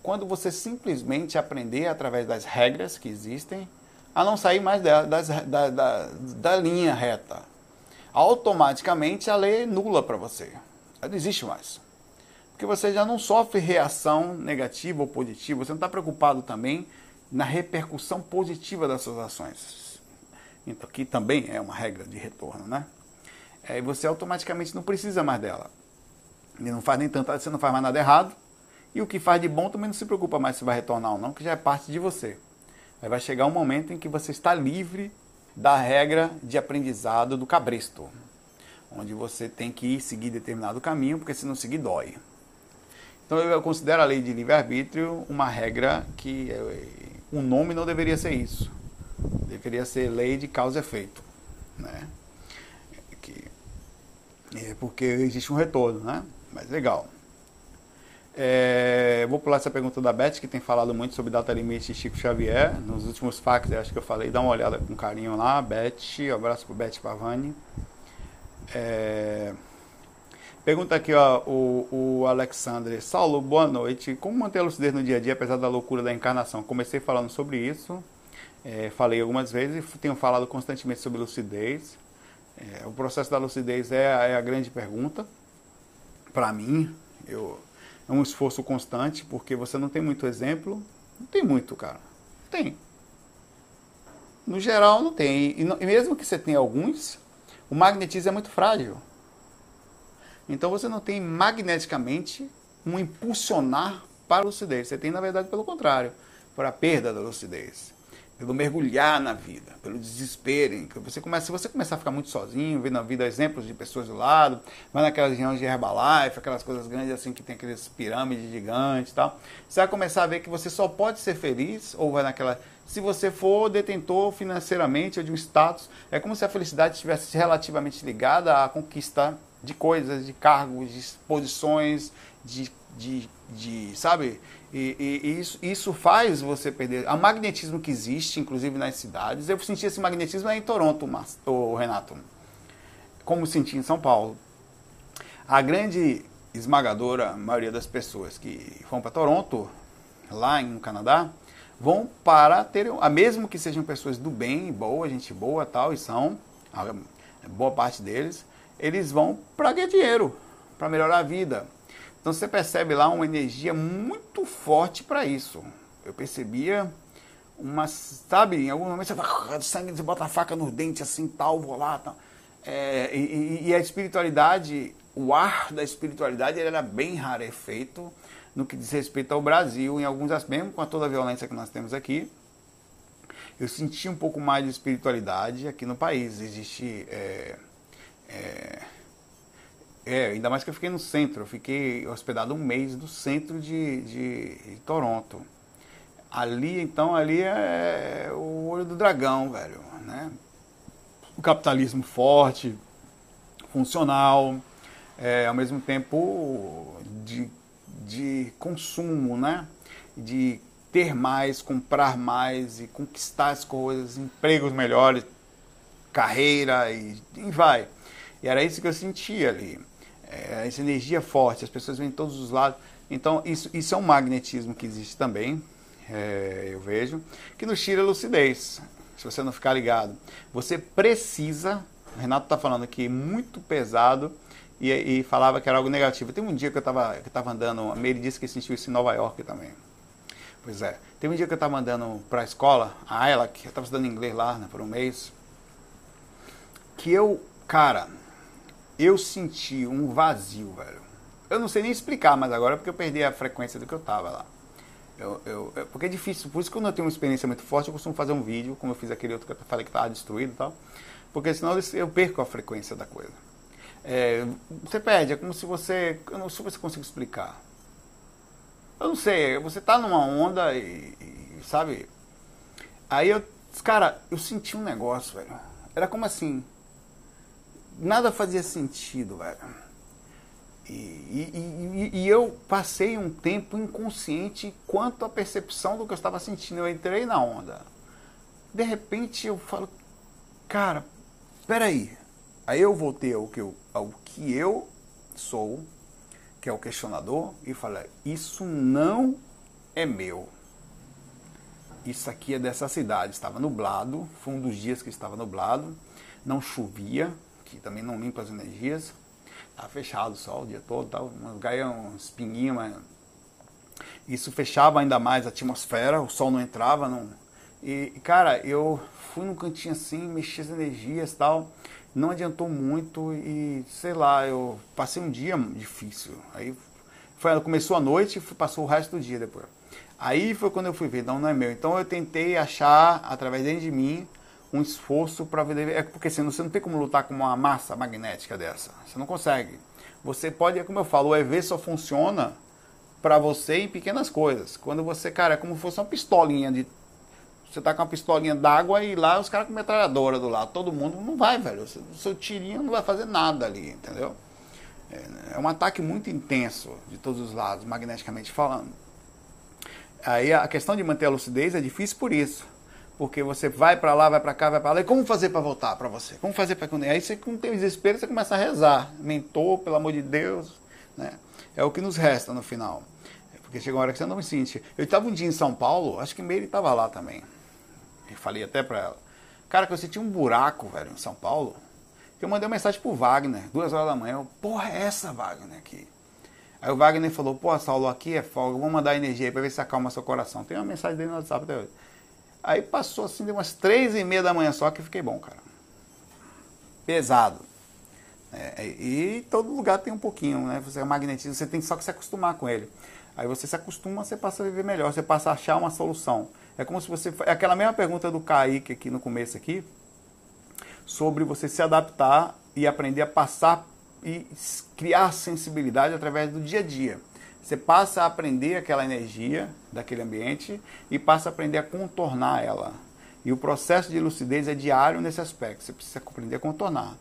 Speaker 2: Quando você simplesmente aprender através das regras que existem a não sair mais da, das, da, da, da linha reta. Automaticamente a lei é nula para você. Ela não existe mais. Porque você já não sofre reação negativa ou positiva, você não está preocupado também na repercussão positiva das suas ações. Então, que também é uma regra de retorno, né? Aí você automaticamente não precisa mais dela. E não faz nem tanto, você não faz mais nada errado. E o que faz de bom também não se preocupa mais se vai retornar ou não, que já é parte de você. Aí vai chegar um momento em que você está livre da regra de aprendizado do cabresto, onde você tem que seguir determinado caminho, porque se não seguir dói. Então eu considero a lei de livre-arbítrio uma regra que o nome não deveria ser isso. Deveria ser lei de causa e efeito. Né? Que, é porque existe um retorno, né? Mas legal. É, vou pular essa pergunta da Beth, que tem falado muito sobre data limite e Chico Xavier. Nos últimos facts, acho que eu falei, dá uma olhada com carinho lá. Beth, um abraço pro Beth Pavani. É, pergunta aqui, ó, o, o Alexandre. Saulo, boa noite. Como manter a lucidez no dia a dia, apesar da loucura da encarnação? Comecei falando sobre isso, é, falei algumas vezes e tenho falado constantemente sobre lucidez. É, o processo da lucidez é, é a grande pergunta. Para mim, eu é um esforço constante, porque você não tem muito exemplo. Não tem muito, cara. Tem. No geral, não tem. E, e mesmo que você tenha alguns, o magnetismo é muito frágil. Então você não tem magneticamente um impulsionar para a lucidez. Você tem, na verdade, pelo contrário, para a perda da lucidez pelo mergulhar na vida, pelo desespero. Você começa, se você começar a ficar muito sozinho, vendo a vida exemplos de pessoas do lado, vai naquelas regiões de Herbalife, aquelas coisas grandes assim que tem aqueles pirâmides gigantes e tal, você vai começar a ver que você só pode ser feliz, ou vai naquela. Se você for detentor financeiramente ou de um status, é como se a felicidade estivesse relativamente ligada à conquista de coisas, de cargos, de posições, de, de, de sabe? E, e, e, isso, isso faz você perder. O magnetismo que existe, inclusive nas cidades, eu senti esse magnetismo em Toronto, o Renato, como senti em São Paulo. A grande esmagadora maioria das pessoas que vão para Toronto, lá no Canadá, vão para ter, a mesmo que sejam pessoas do bem, boa, gente boa, tal, e são, boa parte deles, eles vão para ganhar dinheiro, para melhorar a vida então você percebe lá uma energia muito forte para isso. Eu percebia uma, sabe, em algum momento você fala, sangue, você bota a faca no dente assim, tal, vou lá, tal. É, e, e, a espiritualidade, o ar da espiritualidade, ele era bem rarefeito no que diz respeito ao Brasil, em alguns aspectos, mesmo com toda a violência que nós temos aqui. Eu senti um pouco mais de espiritualidade aqui no país. Existe é, é, é, ainda mais que eu fiquei no centro. Eu fiquei hospedado um mês no centro de, de, de Toronto. Ali, então, ali é o olho do dragão, velho, né? O capitalismo forte, funcional, é, ao mesmo tempo de, de consumo, né? De ter mais, comprar mais e conquistar as coisas, empregos melhores, carreira e, e vai. E era isso que eu sentia ali é, essa energia forte, as pessoas vêm de todos os lados. Então, isso, isso é um magnetismo que existe também, é, eu vejo, que nos tira a lucidez, se você não ficar ligado. Você precisa, o Renato está falando aqui, muito pesado, e, e, falava que era algo negativo. Tem um dia que eu estava que andando, a Meire disse que sentiu isso em Nova York também. Pois é. Tem um dia que eu estava andando para a escola, a ela, que eu estava estudando inglês lá né, por um mês, que eu, cara, eu senti um vazio, velho. Eu não sei nem explicar mais agora, porque eu perdi a frequência do que eu tava lá. Eu, eu, eu, porque é difícil, por isso que quando eu tenho uma experiência muito forte, eu costumo fazer um vídeo, como eu fiz aquele outro que eu falei que estava destruído e tal, porque senão eu perco a frequência da coisa. É, você perde, é como se você. Eu não sei se você consigo explicar. Eu não sei, você tá numa onda e, e sabe? Aí eu. Cara, eu senti um negócio, velho. Era como assim nada fazia sentido, velho. E, e, e, e, eu passei um tempo inconsciente quanto à percepção do que eu estava sentindo. Eu entrei na onda. De repente eu falo, cara, peraí. Aí eu voltei ao que eu, ao que eu sou, que é o questionador, e falei, isso não é meu. Isso aqui é dessa cidade. Estava nublado, foi um dos dias que estava nublado, não chovia, que também não limpa as energias. Tá fechado o sol o dia todo, tá, umas gaias, uns pinguinhos, mas isso fechava ainda mais a atmosfera, o sol não entrava, não. E, cara, eu fui num cantinho assim, mexi as energias tal, não adiantou muito e sei lá, eu passei um dia difícil. Aí foi, começou a noite e passou o resto do dia depois. Aí foi quando eu fui ver, não, não é meu. Então eu tentei achar através de mim um esforço para ver. É porque assim, você não tem como lutar com uma massa magnética dessa. Você não consegue. Você pode, é como eu falo, o EV só funciona para você em pequenas coisas. Quando você, cara, é como se fosse uma pistolinha de. Você tá com uma pistolinha d'água e lá os caras com metralhadora do lado. Todo mundo não vai, velho. O seu tirinho não vai fazer nada ali, entendeu? É, é um ataque muito intenso de todos os lados, magneticamente falando. Aí a questão de manter a lucidez é difícil por isso. Porque você vai para lá, vai para cá, vai para lá. E como fazer para voltar para você? Como fazer para Aí você com tem desespero, você começa a rezar. Mentor, pelo amor de Deus. Né? É o que nos resta no final. Porque chega uma hora que você não me sente. Eu estava um dia em São Paulo, acho que Meire estava lá também. Eu falei até para ela. Cara, que eu senti um buraco, velho, em São Paulo. Eu mandei uma mensagem pro Wagner, duas horas da manhã. Eu, porra, é essa, Wagner, aqui? Aí o Wagner falou, pô, Saulo, aqui é folga, vou mandar energia aí pra ver se acalma seu coração. Tem uma mensagem dele no WhatsApp até hoje. Aí passou assim, deu umas três e meia da manhã só que fiquei bom, cara. Pesado. É, e todo lugar tem um pouquinho, né? Você é magnetismo, você tem só que se acostumar com ele. Aí você se acostuma, você passa a viver melhor, você passa a achar uma solução. É como se você. É aquela mesma pergunta do Kaique aqui no começo aqui, sobre você se adaptar e aprender a passar e criar sensibilidade através do dia a dia. Você passa a aprender aquela energia daquele ambiente e passa a aprender a contornar ela. E o processo de lucidez é diário nesse aspecto. Você precisa aprender a contornar.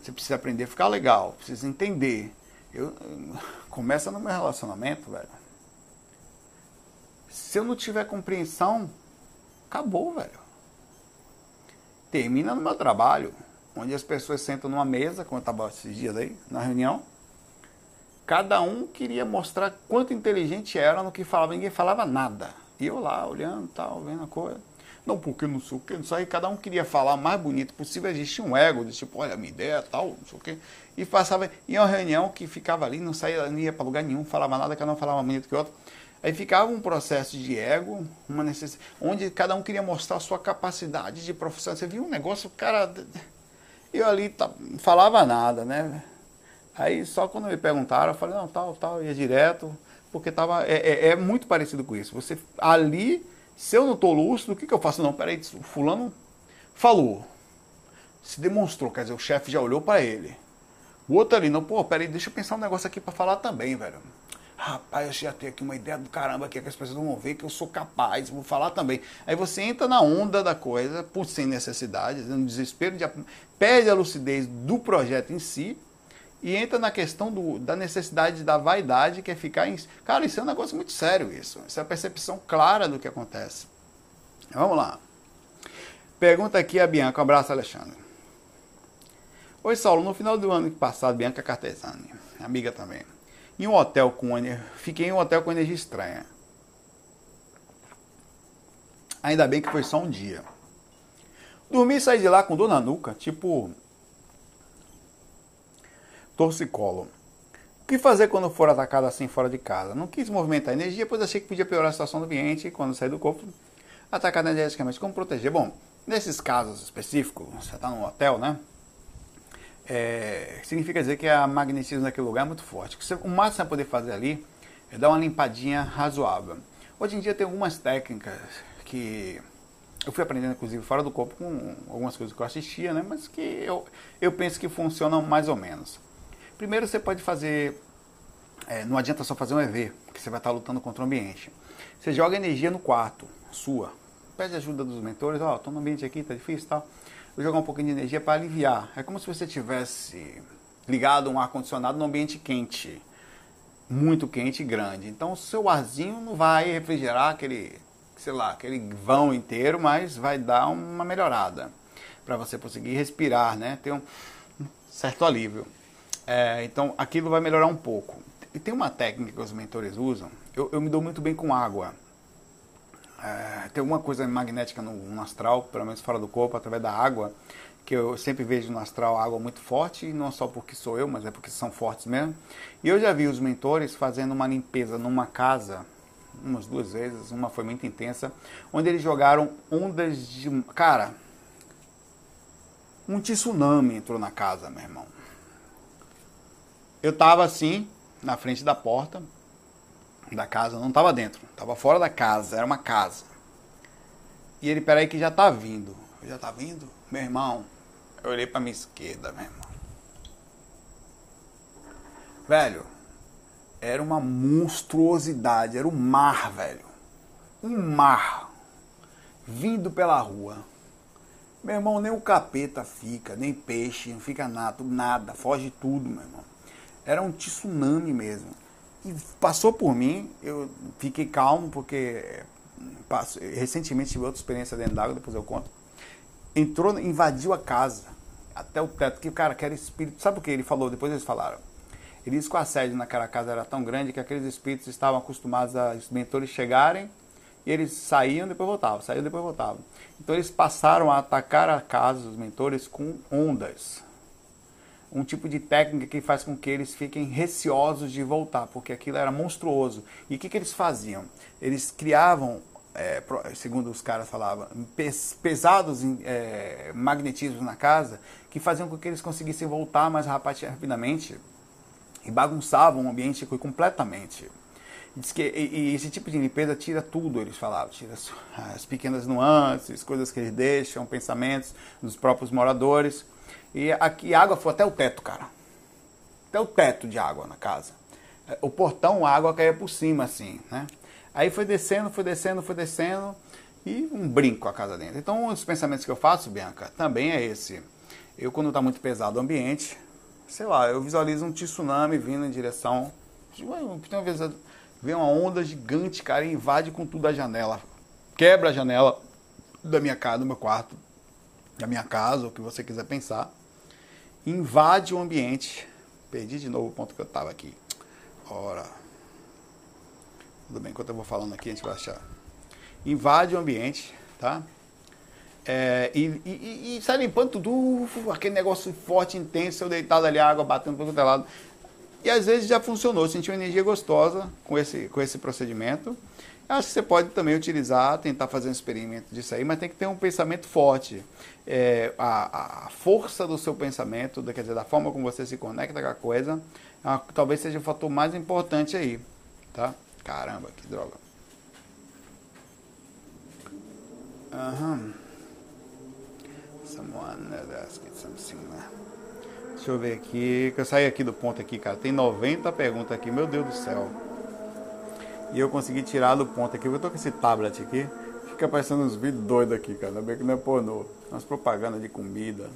Speaker 2: Você precisa aprender a ficar legal, precisa entender. Eu, começa no meu relacionamento, velho. Se eu não tiver compreensão, acabou, velho. Termina no meu trabalho, onde as pessoas sentam numa mesa, como eu estava esses dias aí, na reunião. Cada um queria mostrar quanto inteligente era no que falava, ninguém falava nada. E eu lá, olhando tal, vendo a coisa. Não, porque não sei o que, não sei. Cada um queria falar o mais bonito possível. Existia um ego, de tipo, olha, minha ideia, tal, não sei o que. E passava em uma reunião que ficava ali, não saía, não ia para lugar nenhum, falava nada, cada um falava bonito que o outro. Aí ficava um processo de ego, uma necessidade, onde cada um queria mostrar a sua capacidade de profissão. Você viu um negócio, o cara. Eu ali tá, não falava nada, né? Aí só quando me perguntaram, eu falei, não, tal, tal, ia direto, porque tava. É, é, é muito parecido com isso. Você ali, se eu não estou lúcido, o que, que eu faço? Não, peraí, o fulano falou. Se demonstrou, quer dizer, o chefe já olhou para ele. O outro ali, não, pô, peraí, deixa eu pensar um negócio aqui para falar também, velho. Rapaz, eu já tenho aqui uma ideia do caramba aqui, que as pessoas vão ver que eu sou capaz, vou falar também. Aí você entra na onda da coisa, por sem necessidade, no desespero, de, perde a lucidez do projeto em si e entra na questão do, da necessidade da vaidade, que é ficar em. Cara, isso é um negócio muito sério, isso. Isso é a percepção clara do que acontece. Vamos lá. Pergunta aqui a Bianca. Um abraço, Alexandre. Oi, Saulo. No final do ano passado, Bianca Cartesani, amiga também em um hotel com fiquei em um hotel com energia estranha. Ainda bem que foi só um dia. Dormi e saí de lá com dor na nuca, tipo torcicolo. O que fazer quando for atacado assim fora de casa? Não quis movimentar a energia, pois achei que podia piorar a situação do ambiente quando sair do corpo, atacado energeticamente. Como proteger? Bom, nesses casos específicos, você está no hotel, né? é, significa dizer que a magnetismo naquele lugar é muito forte. O máximo vai poder fazer ali é dar uma limpadinha razoável. Hoje em dia tem algumas técnicas que eu fui aprendendo, inclusive, fora do corpo, com algumas coisas que eu assistia, né? mas que eu, eu penso que funcionam mais ou menos. Primeiro, você pode fazer. É, não adianta só fazer um EV, porque você vai estar lutando contra o ambiente. Você joga energia no quarto, sua. Pede ajuda dos mentores, ó, oh, estou no ambiente aqui, tá difícil e tal vou jogar um pouquinho de energia para aliviar. É como se você tivesse ligado um ar-condicionado num ambiente quente, muito quente e grande. Então o seu arzinho não vai refrigerar aquele, sei lá, aquele vão inteiro, mas vai dar uma melhorada para você conseguir respirar, né? Ter um certo alívio. É, então aquilo vai melhorar um pouco. E tem uma técnica que os mentores usam. Eu, eu me dou muito bem com água é, tem alguma coisa magnética no, no, astral, pelo menos fora do corpo, através da água, que eu sempre vejo no astral água muito forte, e não só porque sou eu, mas é porque são fortes mesmo. E eu já vi os mentores fazendo uma limpeza numa casa, umas duas vezes, uma foi muito intensa, onde eles jogaram ondas de. Cara, um tsunami entrou na casa, meu irmão. Eu tava assim, na frente da porta, da casa, não estava dentro, estava fora da casa, era uma casa. E ele, peraí que já tá vindo. Já tá vindo? Meu irmão, eu olhei pra minha esquerda, meu irmão. Velho, era uma monstruosidade, era um mar, velho. Um mar vindo pela rua. Meu irmão, nem o capeta fica, nem peixe, não fica nada, nada, foge tudo, meu irmão. Era um tsunami mesmo. E passou por mim, eu fiquei calmo, porque passo, recentemente tive outra experiência dentro d'água, depois eu conto. Entrou, invadiu a casa, até o teto, que, cara, que era espírito. Sabe o que ele falou? Depois eles falaram. Ele disse que o assédio naquela casa era tão grande que aqueles espíritos estavam acostumados a os mentores chegarem e eles saíam depois voltavam, saíam depois voltavam. Então eles passaram a atacar a casa dos mentores com ondas um tipo de técnica que faz com que eles fiquem receosos de voltar, porque aquilo era monstruoso. E o que, que eles faziam? Eles criavam, é, segundo os caras falavam, pesados é, magnetismos na casa que faziam com que eles conseguissem voltar mais rapidamente e bagunçavam o ambiente completamente. Diz que e, e esse tipo de limpeza tira tudo, eles falavam, tira as, as pequenas nuances, coisas que eles deixam, pensamentos dos próprios moradores. E aqui a água foi até o teto, cara. Até o teto de água na casa. É, o portão, a água caía por cima, assim, né? Aí foi descendo, foi descendo, foi descendo e um brinco a casa dentro. Então, os pensamentos que eu faço, Bianca, também é esse. Eu, quando está muito pesado o ambiente, sei lá, eu visualizo um tsunami vindo em direção. Uma vez vem uma onda gigante, cara, e invade com tudo a janela. Quebra a janela da minha casa, do meu quarto, da minha casa, o que você quiser pensar invade o ambiente. Perdi de novo o ponto que eu estava aqui. Ora. Tudo bem, enquanto eu vou falando aqui, a gente vai achar. Invade o ambiente, tá? É, e, e, e, sai limpando tudo, aquele negócio forte, intenso, eu deitado ali, água batendo por todo lado. E às vezes já funcionou, senti uma energia gostosa com esse, com esse procedimento. Acho que você pode também utilizar, tentar fazer um experimento disso aí, mas tem que ter um pensamento forte. É, a, a, força do seu pensamento, quer dizer, da forma como você se conecta com a coisa, a, talvez seja o fator mais importante aí, tá? Caramba, que droga. Aham. Someone asked something. Né? Deixa eu ver aqui, que eu saí aqui do ponto aqui, cara. Tem 90 perguntas aqui, meu Deus do céu. E eu consegui tirar do ponto aqui. Eu tô com esse tablet aqui. Fica aparecendo uns vídeos doidos aqui, cara. Ainda bem que não é pornô. Umas propagandas de comida.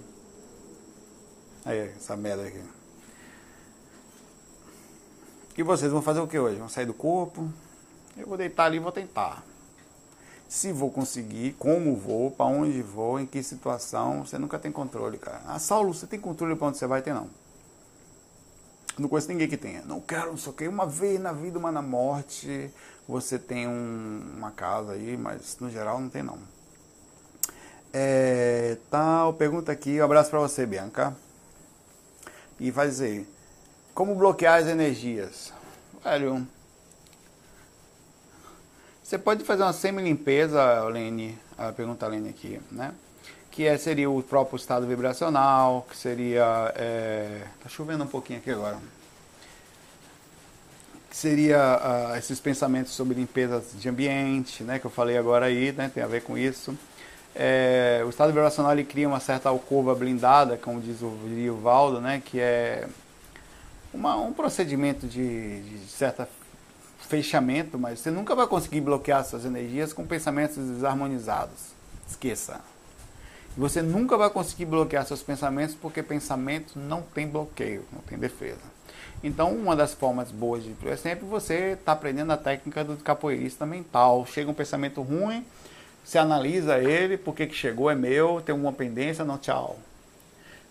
Speaker 2: Aí, essa merda aqui. E vocês vão fazer o que hoje? Vão sair do corpo? Eu vou deitar ali e vou tentar. Se vou conseguir, como vou, para onde vou, em que situação, você nunca tem controle, cara. Ah, Saulo, você tem controle para onde você vai ter, não. Não conheço ninguém que tenha. Não quero, não sei o que. Uma vez na vida, uma na morte. Você tem um, uma casa aí, mas no geral não tem não. É, tal, pergunta aqui. Um abraço para você, Bianca. E vai dizer: Como bloquear as energias? Velho. Você pode fazer uma semi-limpeza, Lene, a pergunta Lene aqui, né? Que é, seria o próprio estado vibracional, que seria. É, tá chovendo um pouquinho aqui agora. Que seria uh, esses pensamentos sobre limpeza de ambiente, né, que eu falei agora aí, né, tem a ver com isso. É, o estado vibracional ele cria uma certa alcova blindada, como diz o, Valdo, né, que é uma, um procedimento de, de certa fechamento, mas você nunca vai conseguir bloquear suas energias com pensamentos desarmonizados. Esqueça. Você nunca vai conseguir bloquear seus pensamentos porque pensamento não tem bloqueio, não tem defesa. Então, uma das formas boas de é sempre você estar tá aprendendo a técnica do capoeirista mental. Chega um pensamento ruim, você analisa ele, por que chegou, é meu, tem uma pendência, não, tchau.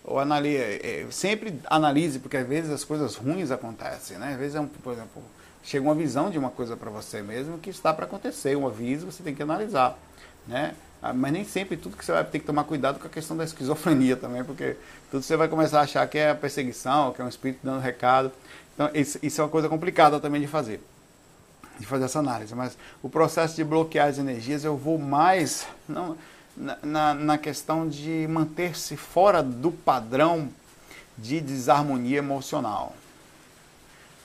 Speaker 2: Ou analise, é, é, sempre analise, porque às vezes as coisas ruins acontecem, né? Às vezes, é um, por exemplo, chega uma visão de uma coisa para você mesmo que está para acontecer, um aviso, você tem que analisar, né? Ah, mas nem sempre tudo que você vai ter que tomar cuidado com a questão da esquizofrenia também, porque tudo você vai começar a achar que é a perseguição, que é um espírito dando recado. Então, isso, isso é uma coisa complicada também de fazer, de fazer essa análise. Mas o processo de bloquear as energias, eu vou mais não, na, na, questão de manter-se fora do padrão de desarmonia emocional.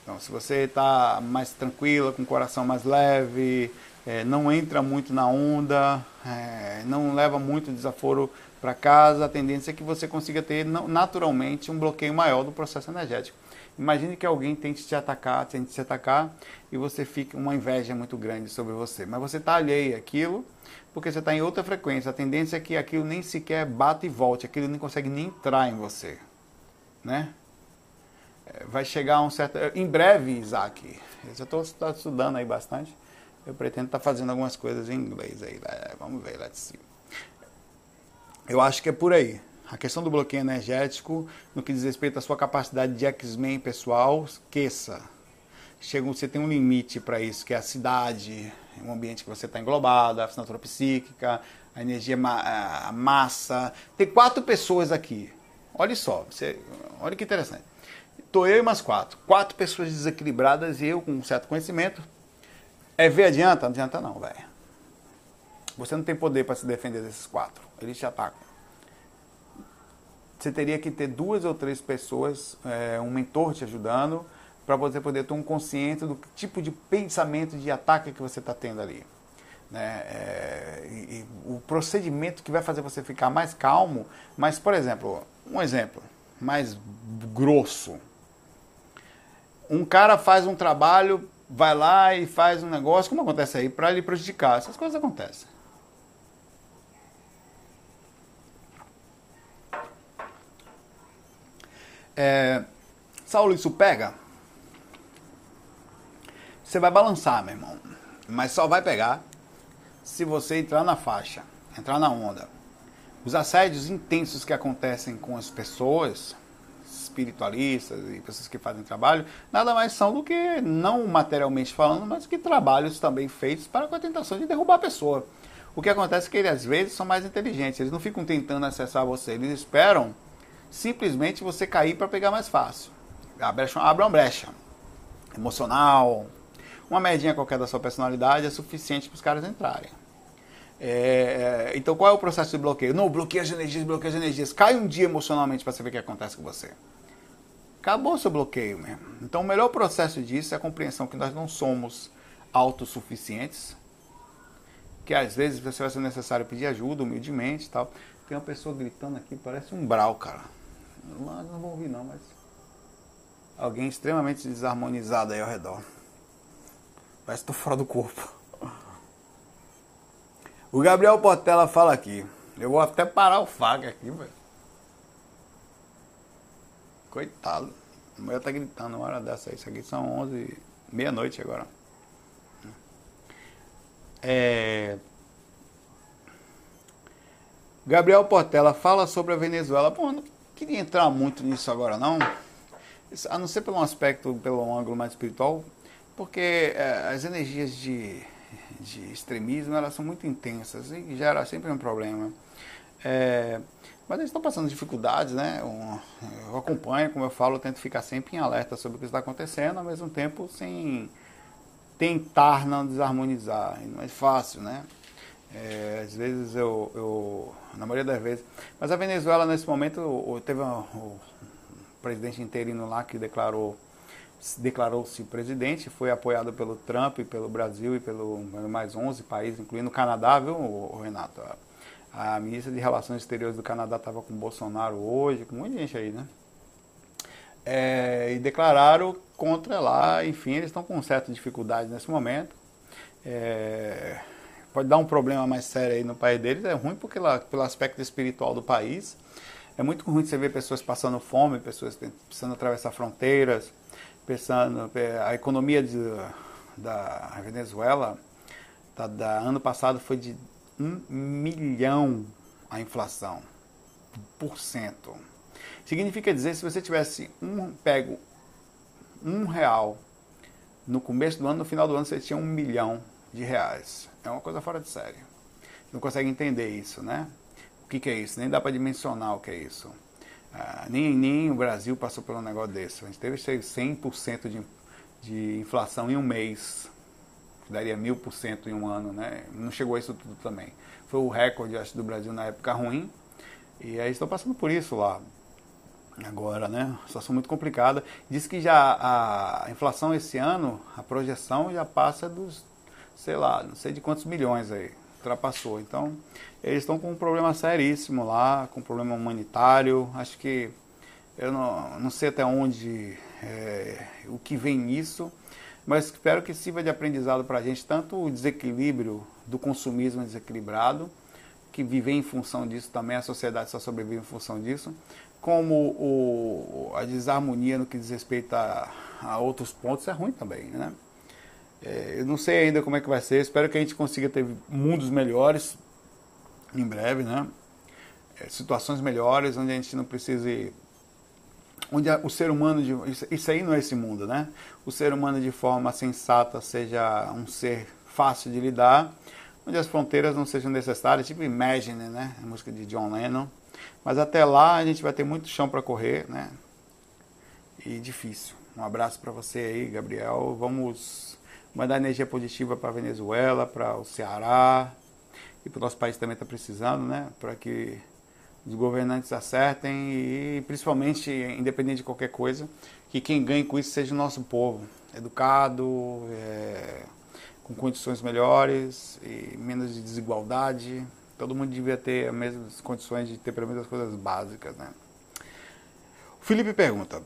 Speaker 2: Então, se você está mais tranquila, com o coração mais leve, é, não entra muito na onda, é, não leva muito desaforo para casa, a tendência é que você consiga ter naturalmente um bloqueio maior do processo energético. Imagine que alguém tente te atacar, tente te atacar e você fica uma inveja muito grande sobre você. Mas você está alheio àquilo porque você está em outra frequência. A tendência é que aquilo nem sequer bate e volte, aquilo nem consegue nem entrar em você. Né? é, vai chegar um certo. Em breve, Isaac, eu já estou estudando aí bastante. Eu pretendo estar tá fazendo algumas coisas em inglês aí. Vamos ver, let's see. Eu acho que é por aí. A questão do bloqueio energético, no que diz respeito à sua capacidade de X-Men pessoal, esqueça. Chega, você tem um limite para isso, que é a cidade, o ambiente que você está englobado, a assinatura psíquica, a energia, a massa. Tem quatro pessoas aqui. Olha só, você, olha que interessante. Estou eu e mais quatro. Quatro pessoas desequilibradas e eu com um certo conhecimento. É ver adianta? Não adianta não, velho. Você não tem poder para se defender desses quatro. Eles te atacam você teria que ter duas ou três pessoas, é, um mentor te ajudando, para você poder ter um consciente do tipo de pensamento de ataque que você está tendo ali. Né? É, e, e o procedimento que vai fazer você ficar mais calmo, mas, por exemplo, um exemplo mais grosso. Um cara faz um trabalho, vai lá e faz um negócio, como acontece aí, para lhe prejudicar. Essas coisas acontecem. É, Saulo, isso pega? Você vai balançar, meu irmão. Mas só vai pegar se você entrar na faixa, entrar na onda. Os assédios intensos que acontecem com as pessoas, espiritualistas e pessoas que fazem trabalho, nada mais são do que, não materialmente falando, mas que trabalhos também feitos para com a tentação de derrubar a pessoa. O que acontece é que eles às vezes são mais inteligentes, eles não ficam tentando acessar você, eles esperam simplesmente você cair para pegar mais fácil. Abre uma brecha emocional, uma medinha qualquer da sua personalidade é suficiente para os caras entrarem. É, então qual é o processo de bloqueio? Não, bloqueia as energias, bloqueia as energias. Cai um dia emocionalmente para ver o que acontece com você. Acabou seu bloqueio mesmo. Então o melhor processo disso é a compreensão que nós não somos autossuficientes, que às vezes você vai ser necessário pedir ajuda humildemente tal. Tem uma pessoa gritando aqui, parece um brau, cara. Não, não vou ouvir não, mas. Alguém extremamente desarmonizado aí ao redor. Parece que tô fora do corpo. O Gabriel Portela fala aqui. Eu vou até parar o faga aqui, velho. Coitado. A mulher tá gritando uma hora dessa. Isso aqui são 11, meia-noite agora. É. Gabriel Portela fala sobre a Venezuela. Bom, não queria entrar muito nisso agora não, a não ser pelo aspecto, pelo ângulo mais espiritual, porque é, as energias de, de extremismo elas são muito intensas e gera sempre um problema. É, mas eles estão passando dificuldades, né? Eu acompanho, como eu falo, eu tento ficar sempre em alerta sobre o que está acontecendo, ao mesmo tempo sem tentar não desarmonizar. Não é fácil, né? É, às vezes eu, eu, na maioria das vezes. Mas a Venezuela nesse momento teve um, um presidente interino lá que declarou declarou-se presidente, foi apoiado pelo Trump, pelo Brasil e pelo mais 11 países, incluindo o Canadá, viu, Renato? A, ministra de Relações Exteriores do Canadá estava com Bolsonaro hoje, com muita gente aí, né? É, e declararam contra lá, enfim, eles estão com certa dificuldade nesse momento. É, pode dar um problema mais sério aí no país deles. É ruim porque lá, pelo aspecto espiritual do país. É muito ruim você ver pessoas passando fome, pessoas precisando atravessar fronteiras, pensando é, a economia de, da Venezuela tá, da ano passado foi de um milhão a inflação por cento. Significa dizer se você tivesse um pego um real no começo do ano, no final do ano você tinha um milhão de reais. É uma coisa fora de série. Não consegue entender isso, né? O que, que é isso? Nem dá para dimensionar o que é isso. Ah, nem, nem o Brasil passou por um negócio desse. A gente teve 100% de, de inflação em um mês. Daria mil por cento em um ano, né? Não chegou a isso tudo também. Foi o recorde, acho, do Brasil na época ruim. E aí estão passando por isso lá agora, né? Situação muito complicada. Diz que já a inflação esse ano, a projeção já passa dos sei lá, não sei de quantos milhões aí, ultrapassou. Então, eles estão com um problema seríssimo lá, com um problema humanitário. Acho que eu não, não sei até onde é, o que vem nisso, mas espero que sirva de aprendizado para a gente, tanto o desequilíbrio do consumismo desequilibrado, que viver em função disso também, a sociedade só sobrevive em função disso, como o, a desarmonia no que diz respeito a, a outros pontos é ruim também, né? É, eu não sei ainda como é que vai ser, espero que a gente consiga ter mundos melhores em breve, né? É, situações melhores, onde a gente não precise. Onde o ser humano. De, isso, aí não é esse mundo, né? O ser humano de forma sensata seja um ser fácil de lidar, onde as fronteiras não sejam necessárias, tipo Imagine, né? A música de John Lennon. Mas até lá a gente vai ter muito chão para correr, né? E difícil. Um abraço para você aí, Gabriel. Vamos mandar energia positiva para Venezuela, para o Ceará e para o nosso país também está precisando, né? Para que os governantes acertem e principalmente, independente de qualquer coisa, que quem ganhe com isso seja o nosso povo, educado, é, com condições melhores e menos de desigualdade. Todo mundo devia ter as mesmas condições de ter pelo menos as coisas básicas, né? O Felipe pergunta: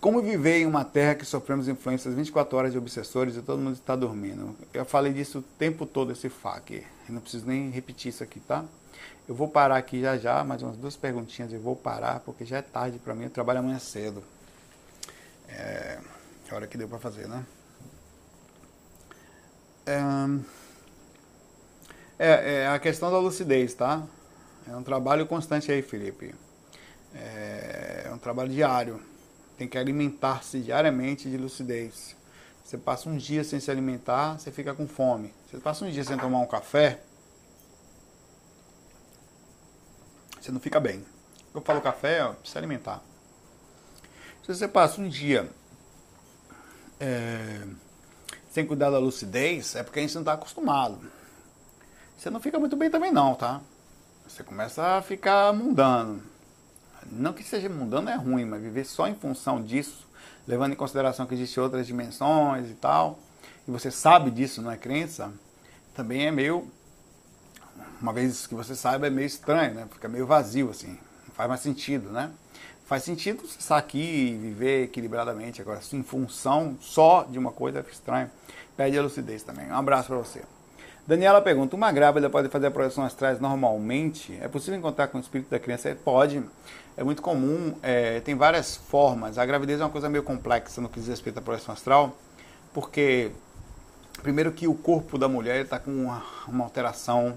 Speaker 2: como viver em uma terra que sofremos influências 24 horas de obsessores e todo mundo está dormindo? Eu falei disso o tempo todo, esse FAQ. Eu não preciso nem repetir isso aqui, tá? Eu vou parar aqui já já, mais umas duas perguntinhas eu vou parar, porque já é tarde para mim, eu trabalho amanhã cedo. É, a hora que deu para fazer, né? É, é, a questão da lucidez, tá? É um trabalho constante aí, Felipe. É, é um trabalho diário tem que alimentar-se diariamente de lucidez. Você passa um dia sem se alimentar, você fica com fome. Você passa um dia sem tomar um café, você não fica bem. Eu falo café, ó, se alimentar. Se você passa um dia é, sem cuidar da lucidez, é porque a gente não está acostumado. Você não fica muito bem também não, tá? Você começa a ficar mundano. Não que seja mudando é ruim, mas viver só em função disso, levando em consideração que existem outras dimensões e tal, e você sabe disso, não é crença, também é meio. Uma vez que você saiba, é meio estranho, né? Fica meio vazio, assim. Não faz mais sentido, né? Faz sentido você estar aqui e viver equilibradamente. Agora, em função só de uma coisa, fica estranho. Perde a lucidez também. Um abraço para você. Daniela pergunta: uma grávida pode fazer a projeção astrais normalmente? É possível encontrar com o espírito da criança? Pode é muito comum, é, tem várias formas. A gravidez é uma coisa meio complexa no que diz respeito à projeção astral, porque, primeiro, que o corpo da mulher está com uma, uma, alteração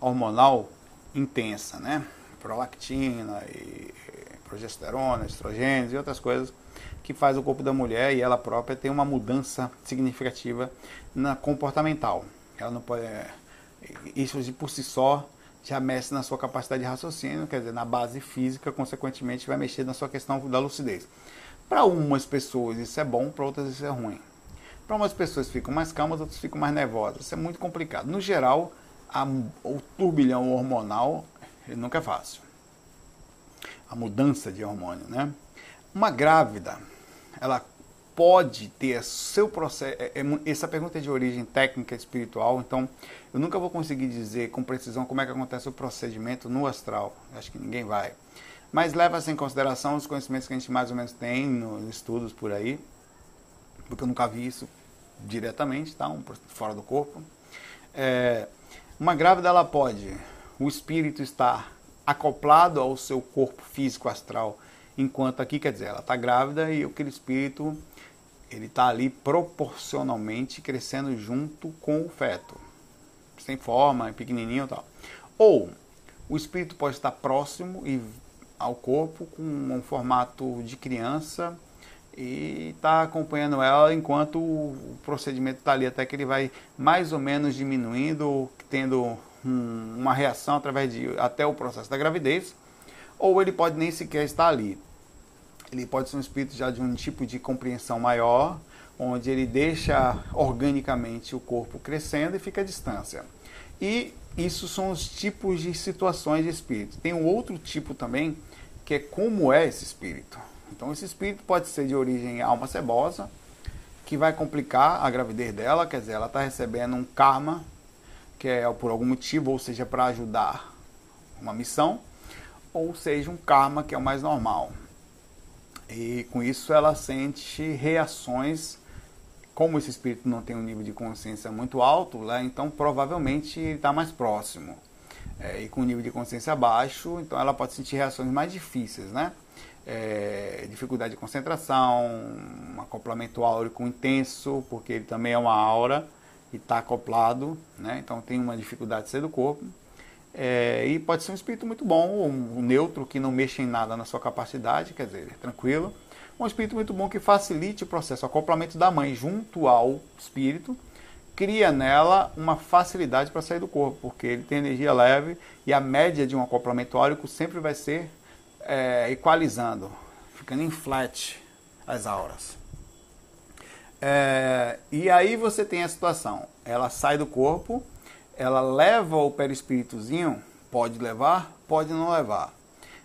Speaker 2: hormonal intensa, né? Prolactina, e progesterona, estrogênios e outras coisas que faz o corpo da mulher e ela própria ter uma mudança significativa na comportamental. Ela não pode. É, isso de por si só já mexe na sua capacidade de raciocínio, quer dizer, na base física, consequentemente vai mexer na sua questão da lucidez. Para umas pessoas isso é bom, para outras isso é ruim. Para umas pessoas ficam mais calmas, outras ficam mais nervosas. Isso é muito complicado. No geral, a, o turbilhão hormonal ele nunca é fácil. A mudança de hormônio, né? Uma grávida, ela pode ter seu processo. É, é, essa pergunta é de origem técnica espiritual, então eu nunca vou conseguir dizer com precisão como é que acontece o procedimento no astral. Acho que ninguém vai. Mas leva-se em consideração os conhecimentos que a gente mais ou menos tem nos estudos por aí, porque eu nunca vi isso diretamente, tá? Um, fora do corpo. É, uma grávida ela pode, o espírito estar acoplado ao seu corpo físico astral, enquanto aqui quer dizer ela está grávida e aquele espírito ele está ali proporcionalmente crescendo junto com o feto, sem forma, pequenininho tal. Ou o espírito pode estar próximo e ao corpo com um formato de criança e está acompanhando ela enquanto o procedimento está ali até que ele vai mais ou menos diminuindo, tendo um, uma reação através de até o processo da gravidez, ou ele pode nem sequer estar ali ele pode ser um espírito já de um tipo de compreensão maior, onde ele deixa organicamente o corpo crescendo e fica à distância. E isso são os tipos de situações de espírito. Tem um outro tipo também, que é como é esse espírito. Então, esse espírito pode ser de origem alma cebosa, que vai complicar a gravidez dela, quer dizer, ela está recebendo um karma, que é por algum motivo, ou seja, para ajudar uma missão, ou seja, um karma que é o mais normal. E com isso ela sente reações, como esse espírito não tem um nível de consciência muito alto, lá, então provavelmente está mais próximo. é, e com nível de consciência baixo, então ela pode sentir reações mais difíceis, né? É, dificuldade de concentração, um acoplamento áurico intenso, porque ele também é uma aura e está acoplado, né? então tem uma dificuldade de sair do corpo. É, e pode ser um espírito muito bom, um, neutro que não mexe em nada na sua capacidade, quer dizer, tranquilo. Um espírito muito bom que facilite o processo, o acoplamento da mãe junto ao espírito, cria nela uma facilidade para sair do corpo, porque ele tem energia leve e a média de um acoplamento áurico sempre vai ser é, equalizando, ficando em flat as auras. É, e aí você tem a situação, ela sai do corpo, ela leva o perispíritozinho, pode levar, pode não levar.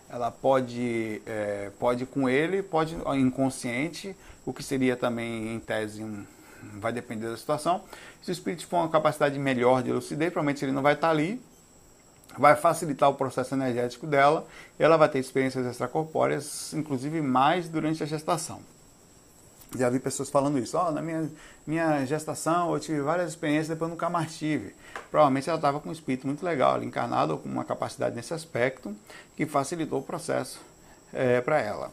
Speaker 2: Ela pode, é, pode com ele, pode inconsciente, o que seria também em tese um, vai depender da situação. Se o espírito for uma capacidade melhor de lucidez, provavelmente ele não vai estar ali, vai facilitar o processo energético dela, e ela vai ter experiências extracorpóreas, inclusive mais durante a gestação. Já vi pessoas falando isso, oh, na minha, minha gestação eu tive várias experiências, depois nunca mais tive. Provavelmente ela estava com um espírito muito legal, encarnado, ou com uma capacidade nesse aspecto, que facilitou o processo é, para ela.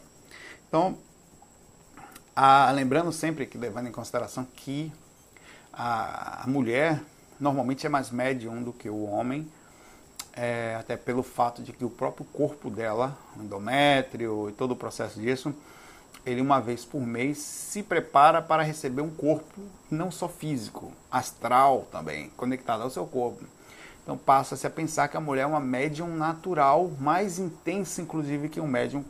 Speaker 2: Então, a, lembrando sempre que, levando em consideração que a, a mulher normalmente é mais médium do que o homem, é, até pelo fato de que o próprio corpo dela, o endométrio e todo o processo disso, ele uma vez por mês se prepara para receber um corpo não só físico, astral também, conectado ao seu corpo. Então passa-se a pensar que a mulher é uma médium natural, mais intensa inclusive que um médium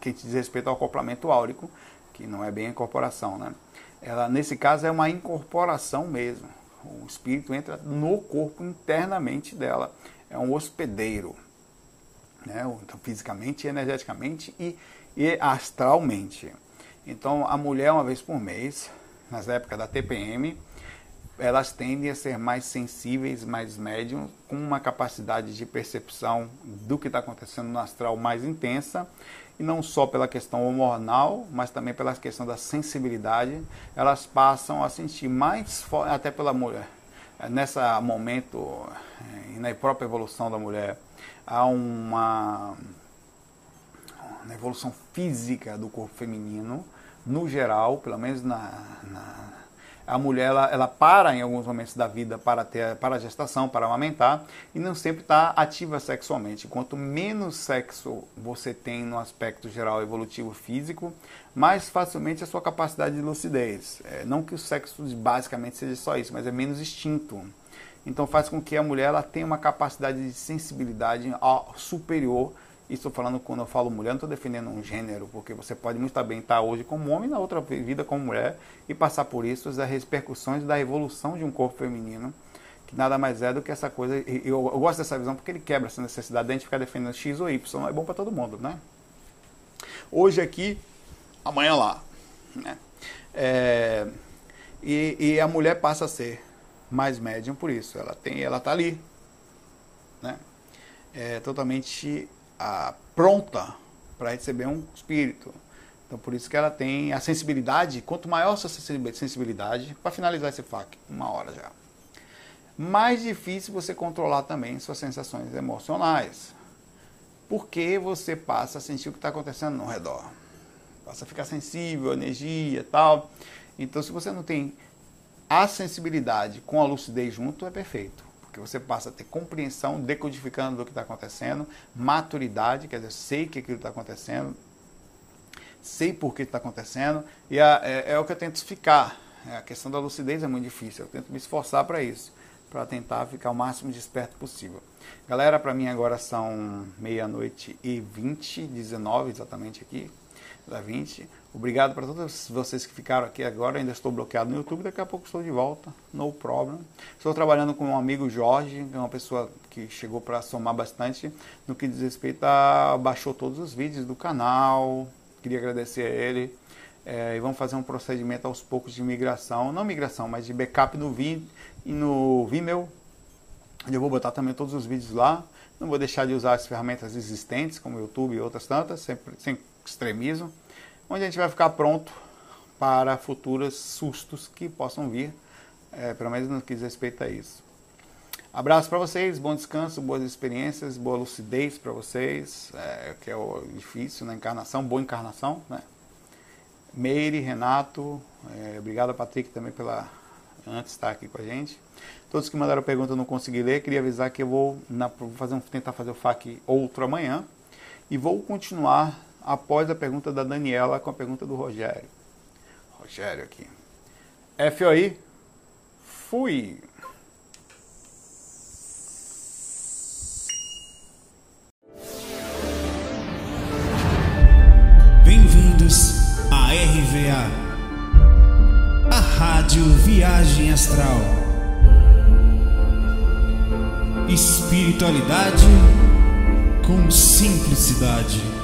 Speaker 2: que diz respeito ao acoplamento áurico, que não é bem a incorporação, né? Ela, nesse caso, é uma incorporação mesmo. O espírito entra no corpo internamente dela. É um hospedeiro, né? Então, fisicamente, energeticamente e, e astralmente. Então, a mulher, uma vez por mês, nas épocas da TPM, elas tendem a ser mais sensíveis, mais médium, com uma capacidade de percepção do que está acontecendo no astral mais intensa e não só pela questão hormonal, mas também pela questão da sensibilidade, elas passam a sentir mais até pela mulher. Nessa momento, eh, e na própria evolução da mulher, há uma, uma evolução física do corpo feminino, no geral, pelo menos na, na a mulher ela, ela para em alguns momentos da vida para ter para a gestação, para amamentar e não sempre está ativa sexualmente. Quanto menos sexo você tem no aspecto geral evolutivo físico, mais facilmente a sua capacidade de lucidez. É, não que o sexo basicamente seja só isso, mas é menos instinto. Então faz com que a mulher ela tenha uma capacidade de sensibilidade superior estou falando quando eu falo mulher, não estou defendendo um gênero, porque você pode muito bem estar hoje como homem, na outra vida como mulher, e passar por isso as repercussões da evolução de um corpo feminino, que nada mais é do que essa coisa. Eu, eu gosto dessa visão porque ele quebra essa necessidade de a gente ficar defendendo X ou Y, é bom para todo mundo, né? Hoje aqui, amanhã lá. Né? É, e, e, a mulher passa a ser mais médium por isso. Ela tem, ela está ali, né? É totalmente a, pronta para receber um espírito. Então, por isso que ela tem a sensibilidade. Quanto maior a sua sensibilidade, para finalizar esse FAQ, uma hora já, mais difícil você controlar também suas sensações emocionais. Porque você passa a sentir o que está acontecendo no redor. Passa a ficar sensível, energia tal. Então, se você não tem a sensibilidade com a lucidez junto, é perfeito que você passa a ter compreensão, decodificando do que está acontecendo, maturidade, quer dizer, sei que aquilo está acontecendo, sei por que está acontecendo, e a, é, é, o que eu tento ficar. É, a questão da lucidez é muito difícil, eu tento me esforçar para isso, para tentar ficar o máximo desperto possível. Galera, para mim agora são meia-noite e 20, 19 exatamente aqui, da 20. Obrigado para todos vocês que ficaram aqui agora. Ainda estou bloqueado no YouTube, daqui a pouco estou de volta. No problem. Estou trabalhando com um amigo Jorge, que é uma pessoa que chegou para somar bastante no que diz respeito a baixou todos os vídeos do canal. Queria agradecer a ele. É, e vamos fazer um procedimento aos poucos de migração, não migração, mas de backup no, Vim, no Vimeo. Eu vou botar também todos os vídeos lá. Não vou deixar de usar as ferramentas existentes, como YouTube e outras tantas, sempre, sem extremismo onde a gente vai ficar pronto para futuros sustos que possam vir, é, pelo menos no que diz respeito a isso. Abraço para vocês, bom descanso, boas experiências, boa lucidez para vocês, é, que é o difícil na encarnação, boa encarnação, né? Meire, Renato, é, obrigado a Patrick também pela antes estar aqui com a gente. Todos que mandaram pergunta eu não consegui ler, queria avisar que eu vou, na, vou fazer um, tentar fazer o FAQ outro amanhã e vou continuar após a pergunta da Daniela com a pergunta do Rogério. Rogério aqui. FOI, fui!
Speaker 1: Bem-vindos à RVA, a Rádio Viagem Astral. Espiritualidade com simplicidade.